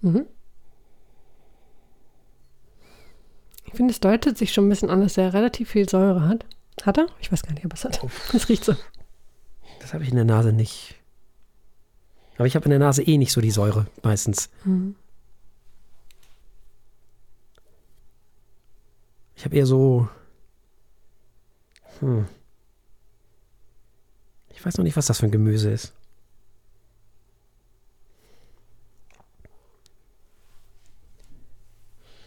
Mhm. Ich finde, es deutet sich schon ein bisschen an, dass er relativ viel Säure hat. Hat er? Ich weiß gar nicht, ob er es hat. Es [laughs] riecht so. Das habe ich in der Nase nicht. Aber ich habe in der Nase eh nicht so die Säure meistens. Mhm. Ich habe eher so. Hm. Ich weiß noch nicht, was das für ein Gemüse ist.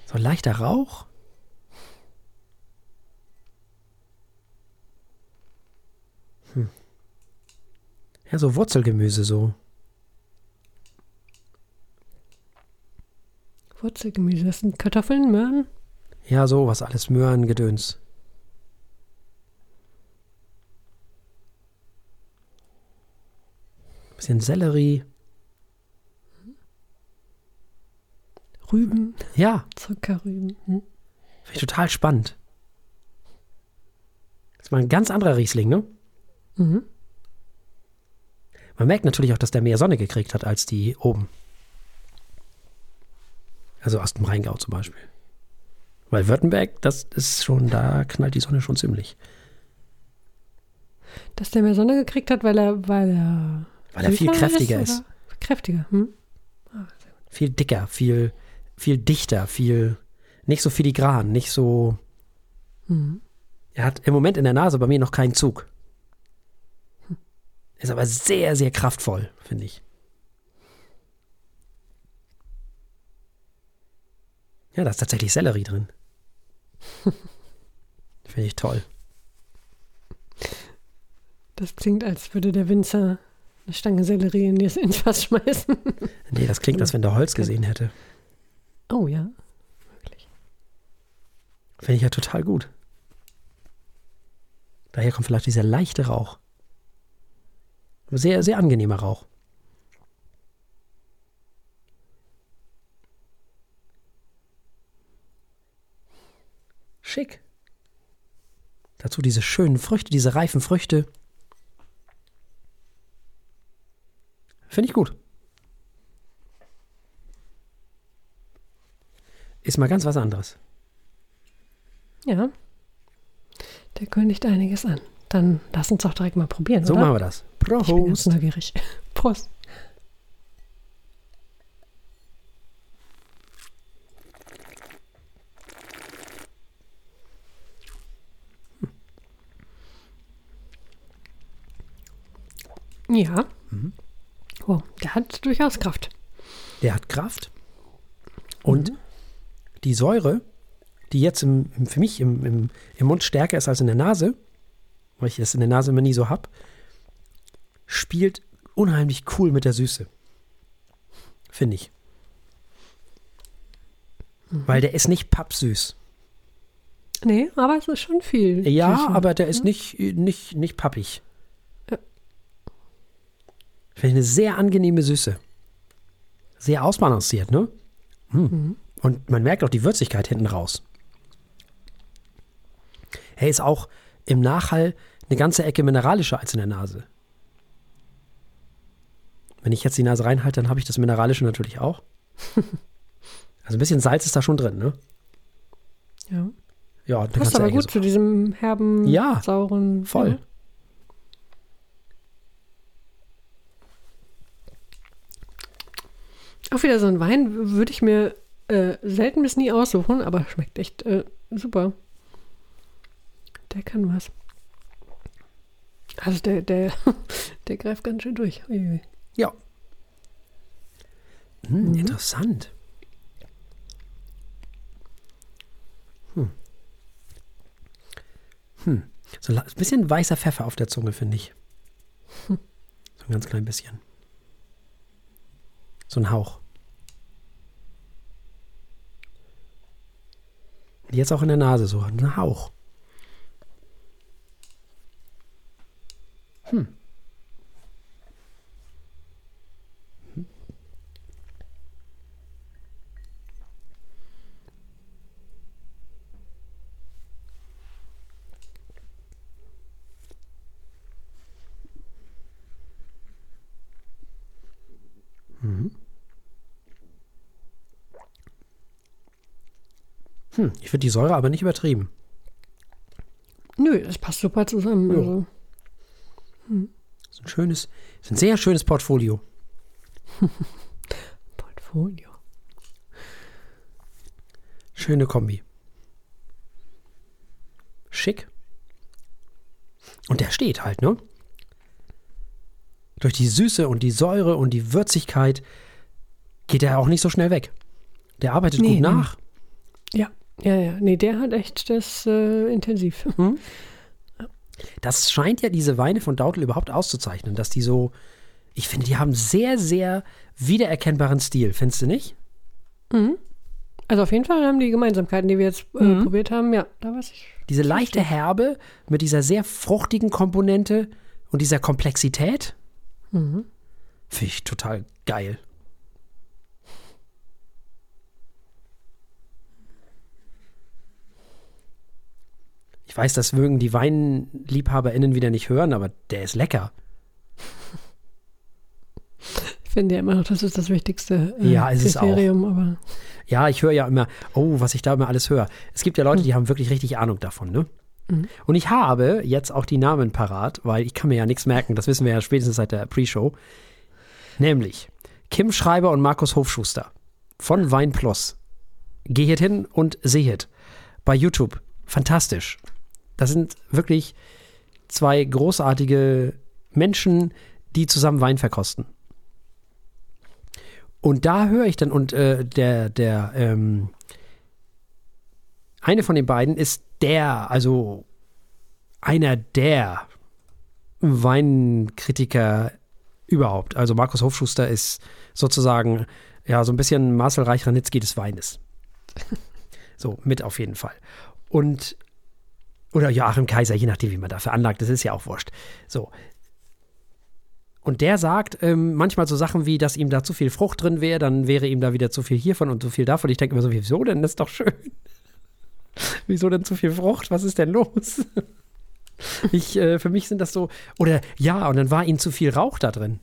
So ein leichter Rauch? Hm. Ja, so Wurzelgemüse so. Wurzelgemüse, das sind Kartoffeln, Möhren? Ja, so was alles Möhren, Gedöns. Bisschen Sellerie. Rüben, Ja, Zuckerrüben. Hm? finde ich total spannend. Das ist mal ein ganz anderer Riesling, ne? Mhm. Man merkt natürlich auch, dass der mehr Sonne gekriegt hat als die oben. Also aus dem Rheingau zum Beispiel. Weil Württemberg, das ist schon, da knallt die Sonne schon ziemlich. Dass der mehr Sonne gekriegt hat, weil er, weil er, Weil er viel kräftiger ist. oder? Kräftiger, hm? Viel dicker, viel, viel dichter, viel, nicht so filigran, nicht so. Mhm. Er hat im Moment in der Nase bei mir noch keinen Zug. Ist aber sehr, sehr kraftvoll, finde ich. Ja, da ist tatsächlich Sellerie drin. [laughs] Finde ich toll. Das klingt, als würde der Winzer eine Stange Sellerie in das, [laughs] ins Fass schmeißen. Nee, das klingt, als wenn der Holz gesehen hätte. Oh ja. Finde ich ja total gut. Daher kommt vielleicht dieser leichte Rauch. Sehr, sehr angenehmer Rauch. Schick. Dazu diese schönen Früchte, diese reifen Früchte. Finde ich gut. Ist mal ganz was anderes. Ja. Der kündigt einiges an. Dann lass uns doch direkt mal probieren, So oder? machen wir das. Ich bin ganz [laughs] Prost. neugierig. Prost. Ja. Wow, der hat durchaus Kraft. Der hat Kraft. Und die Säure, die jetzt im, im, für mich im, im, im Mund stärker ist als in der Nase, weil ich das in der Nase immer nie so hab, spielt unheimlich cool mit der Süße. Finde ich. Weil der ist nicht pappsüß. Nee, aber es ist schon viel. Ja, Süße. aber der ist nicht, nicht, nicht pappig. Ja. Finde ich eine sehr angenehme Süße. Sehr ausbalanciert, ne? Hm. Und man merkt auch die Würzigkeit hinten raus. Hey, ist auch im Nachhall eine ganze Ecke mineralischer als in der Nase. Wenn ich jetzt die Nase reinhalte, dann habe ich das Mineralische natürlich auch. [laughs] Also ein bisschen Salz ist da schon drin, ne? Ja. Ja, eine Passt aber gut so. zu diesem herben, Ja, sauren. Voll. Ja. Auch wieder so ein Wein würde ich mir äh, selten bis nie aussuchen, aber schmeckt echt äh, super. Der kann was. Also der, der, [laughs] der greift ganz schön durch. Uiui. Ja. Hm, Interessant. Hm. Hm. So ein bisschen weißer Pfeffer auf der Zunge, finde ich. [laughs] So ein ganz klein bisschen. So ein Hauch. Jetzt auch in der Nase so, ein Hauch. Hm, ich finde die Säure aber nicht übertrieben. Nö, das passt super zusammen. Ja. Also. Das ist ein schönes, ist ein sehr schönes Portfolio. [laughs] Portfolio. Schöne Kombi. Schick. Und der steht halt, ne? Durch die Süße und die Säure und die Würzigkeit geht er auch nicht so schnell weg. Der arbeitet Nee, gut nee. nach. Ja, ja, ja. Nee, der hat echt das äh, intensiv. Das scheint ja diese Weine von Dautel überhaupt auszuzeichnen, dass die so, ich finde, die haben sehr, sehr wiedererkennbaren Stil, findest du nicht? Also auf jeden Fall haben die Gemeinsamkeiten, die wir jetzt äh, Mhm. probiert haben, ja, da weiß ich. Diese leichte Herbe mit dieser sehr fruchtigen Komponente und dieser Komplexität Mhm. finde ich total geil. Ich weiß, das mögen die WeinliebhaberInnen wieder nicht hören, aber der ist lecker. Ich finde ja immer noch, das ist das wichtigste äh, Ja, ist es auch. Kriterium, aber Ja, ich höre ja immer, oh, was ich da immer alles höre. Es gibt ja Leute, die haben wirklich richtig Ahnung davon, ne? Und ich habe jetzt auch die Namen parat, weil ich kann mir ja nichts merken, das wissen wir ja spätestens seit der Pre-Show. Nämlich Kim Schreiber und Markus Hofschuster von Wein Plus. Geht hin und seht bei YouTube. Fantastisch. Das sind wirklich zwei großartige Menschen, die zusammen Wein verkosten. Und da höre ich dann, und äh, der, der, ähm, eine von den beiden ist der, also einer der Weinkritiker überhaupt. Also Markus Hofschuster ist sozusagen ja so ein bisschen Marcel Reich-Ranitzky des Weines. So, mit auf jeden Fall. Und oder Joachim Kaiser, je nachdem, wie man da veranlagt, das ist ja auch wurscht. So. Und der sagt ähm, manchmal so Sachen wie, dass ihm da zu viel Frucht drin wäre, dann wäre ihm da wieder zu viel hiervon und zu viel davon. Ich denke immer so, wieso denn? Das ist doch schön. [laughs] wieso denn zu viel Frucht? Was ist denn los? [laughs] ich, äh, für mich sind das so, oder ja, und dann war ihm zu viel Rauch da drin.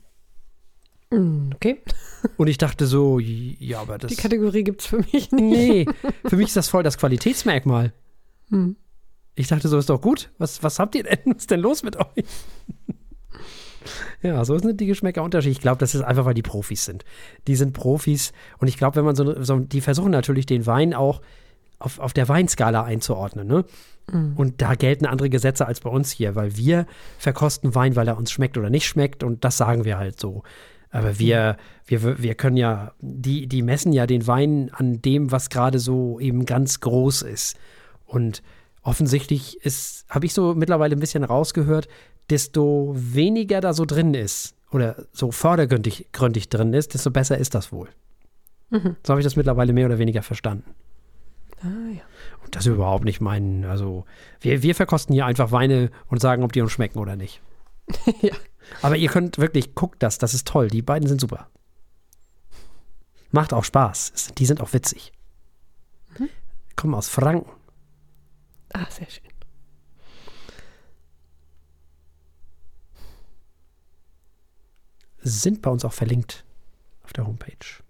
mm, okay. [laughs] Und ich dachte so, ja, aber das. Die Kategorie gibt es für mich nicht. Nee, für mich ist das voll das Qualitätsmerkmal. Hm. Ich dachte so, ist doch gut. Was, was habt ihr denn? [laughs] Was ist denn los mit euch? Ja, so sind die Geschmäcker unterschiedlich. Ich glaube, das ist einfach, weil die Profis sind. Die sind Profis und ich glaube, wenn man so, so, die versuchen natürlich den Wein auch auf, auf der Weinskala einzuordnen. Ne? Und da gelten andere Gesetze als bei uns hier, weil wir verkosten Wein, weil er uns schmeckt oder nicht schmeckt und das sagen wir halt so. Aber wir, wir, wir können ja, die, die messen ja den Wein an dem, was gerade so eben ganz groß ist. Und offensichtlich ist, habe ich so mittlerweile ein bisschen rausgehört, desto weniger da so drin ist oder so vordergründig gründig drin ist, desto besser ist das wohl. Mhm. So habe ich das mittlerweile mehr oder weniger verstanden. Ah, ja. Und das überhaupt nicht mein, also wir, wir verkosten hier einfach Weine und sagen, ob die uns schmecken oder nicht. [laughs] ja. Aber ihr könnt wirklich, guckt das, das ist toll. Die beiden sind super. Macht auch Spaß. Die sind auch witzig. Kommen aus Franken. Ah, sehr schön. Sind bei uns auch verlinkt auf der Homepage.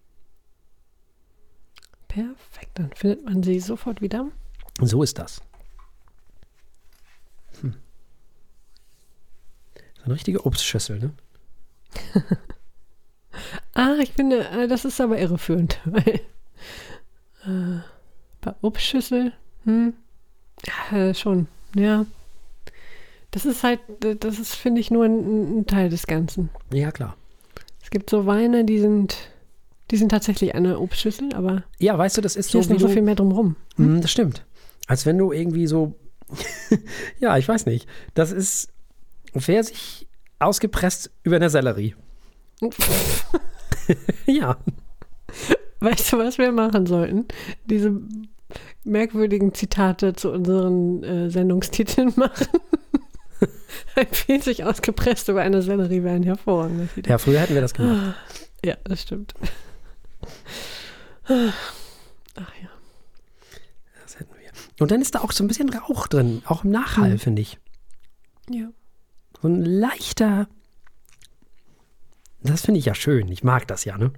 Perfekt. Dann findet man sie sofort wieder. So ist das. Hm. So eine richtige Obstschüssel, ne? [laughs] Ah, ich finde, äh, das ist aber irreführend, [laughs] weil äh, bei Obstschüssel, hm, ja, äh, schon, ja. Das ist halt, das ist, finde ich, nur ein, ein Teil des Ganzen. Ja, klar. Es gibt so Weine, die sind, die sind tatsächlich eine Obstschüssel, aber Ja, weißt du, das ist hier so, ist wie noch so viel mehr drumrum. Mm, das stimmt. Als wenn du irgendwie so, [laughs] ja, ich weiß nicht, das ist Pfirsich ausgepresst über eine Sellerie. [laughs] [laughs] ja, Weißt du, was wir machen sollten? Diese merkwürdigen Zitate zu unseren äh, Sendungstiteln [laughs] machen. Ein Pfirsich ausgepresst über eine Sellerie wäre ein hervorragendes Idee. ja, früher hätten wir das gemacht. Ja, das stimmt. Ach ja. Das hätten wir. Und dann ist da auch so ein bisschen Rauch drin, auch im Nachhall, Hm. finde ich. Ja. So ein leichter. Das finde ich ja schön. Ich mag das ja, ne?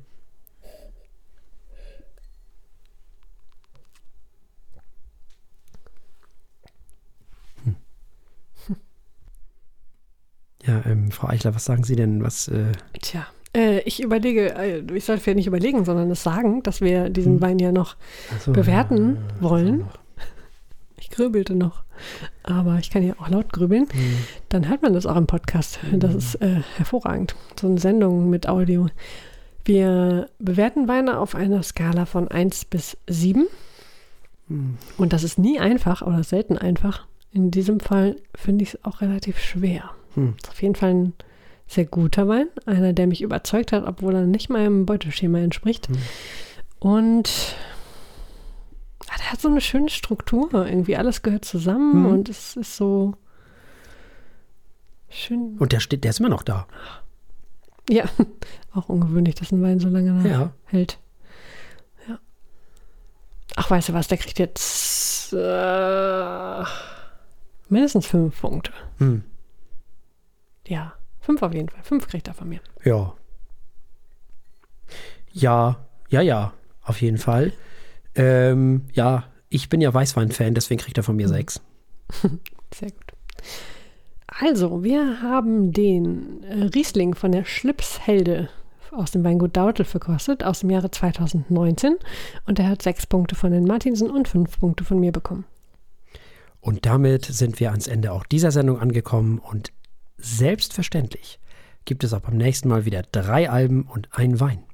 Ja, ähm, Frau Eichler, was sagen Sie denn? Was, äh, Tja, Äh, ich überlege, äh, ich sollte ja nicht überlegen, sondern es sagen, dass wir diesen Hm. Wein ja noch Also, bewerten ja, wollen. noch. Ich grübelte noch, aber ich kann ja auch laut grübeln. Hm. Dann hört man das auch im Podcast. Das ist äh, hervorragend. So eine Sendung mit Audio. Wir bewerten Weine auf einer Skala von 1 bis 7. Hm. Und das ist nie einfach oder selten einfach. In diesem Fall finde ich es auch relativ schwer. Hm. Ist auf jeden Fall ein sehr guter Wein. Einer, der mich überzeugt hat, obwohl er nicht meinem Beuteschema entspricht. Hm. Und ah, der hat so eine schöne Struktur. Irgendwie alles gehört zusammen Mhm. und es ist so schön. Und der steht, der ist immer noch da. Ja, [laughs] auch ungewöhnlich, dass ein Wein so lange Ja. hält. Ja. Ach, weißt du was, der kriegt jetzt äh, mindestens fünf Punkte. Hm. Ja, fünf auf jeden Fall. Fünf kriegt er von mir. Ja. Ja, ja, ja, auf jeden Fall. Ähm, ja, ich bin ja Weißwein-Fan, deswegen kriegt er von mir sechs. [laughs] Sehr gut. Also, wir haben den äh, Riesling von der Schlipshelde aus dem Weingut Dautel verkostet, aus dem Jahre 2019. Und er hat sechs Punkte von den Martinsen und fünf Punkte von mir bekommen. Und damit sind wir ans Ende auch dieser Sendung angekommen und selbstverständlich gibt es auch beim nächsten Mal wieder drei Alben und ein Wein.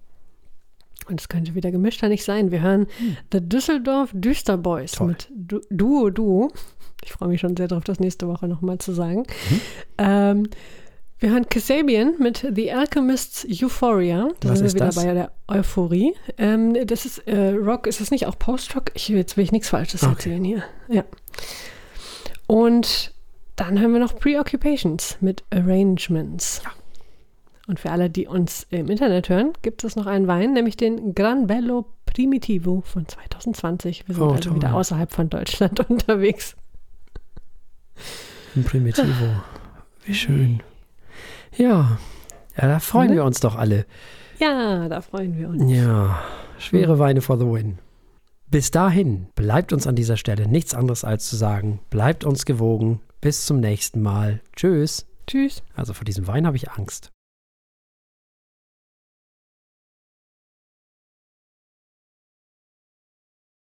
Und es könnte wieder gemischter nicht sein. Wir hören The Düsseldorf Düsterboys Toll. mit du Duo Duo. Ich freue mich schon sehr darauf, das nächste Woche nochmal zu sagen. Ähm, wir hören Kasabian mit The Alchemist's Euphoria. Da Was sind ist wir wieder das? bei der Euphorie. Ähm, das ist äh, Rock, ist das nicht auch Post-Rock? Ich, jetzt will ich nichts Falsches Okay. erzählen hier. Ja. Und dann hören wir noch Preoccupations mit Arrangements. Und für alle, die uns im Internet hören, gibt es noch einen Wein, nämlich den Gran Bello Primitivo von 2020. Wir sind Oh, also toll. wieder außerhalb von Deutschland [laughs] unterwegs. Ein Primitivo. Wie schön. Ja, ja da freuen Ne? wir uns doch alle. Ja, da freuen wir uns. Ja, schwere Weine for the win. Bis dahin bleibt uns an dieser Stelle nichts anderes als zu sagen, bleibt uns gewogen. Bis zum nächsten Mal. Tschüss. Tschüss. Also vor diesem Wein habe ich Angst.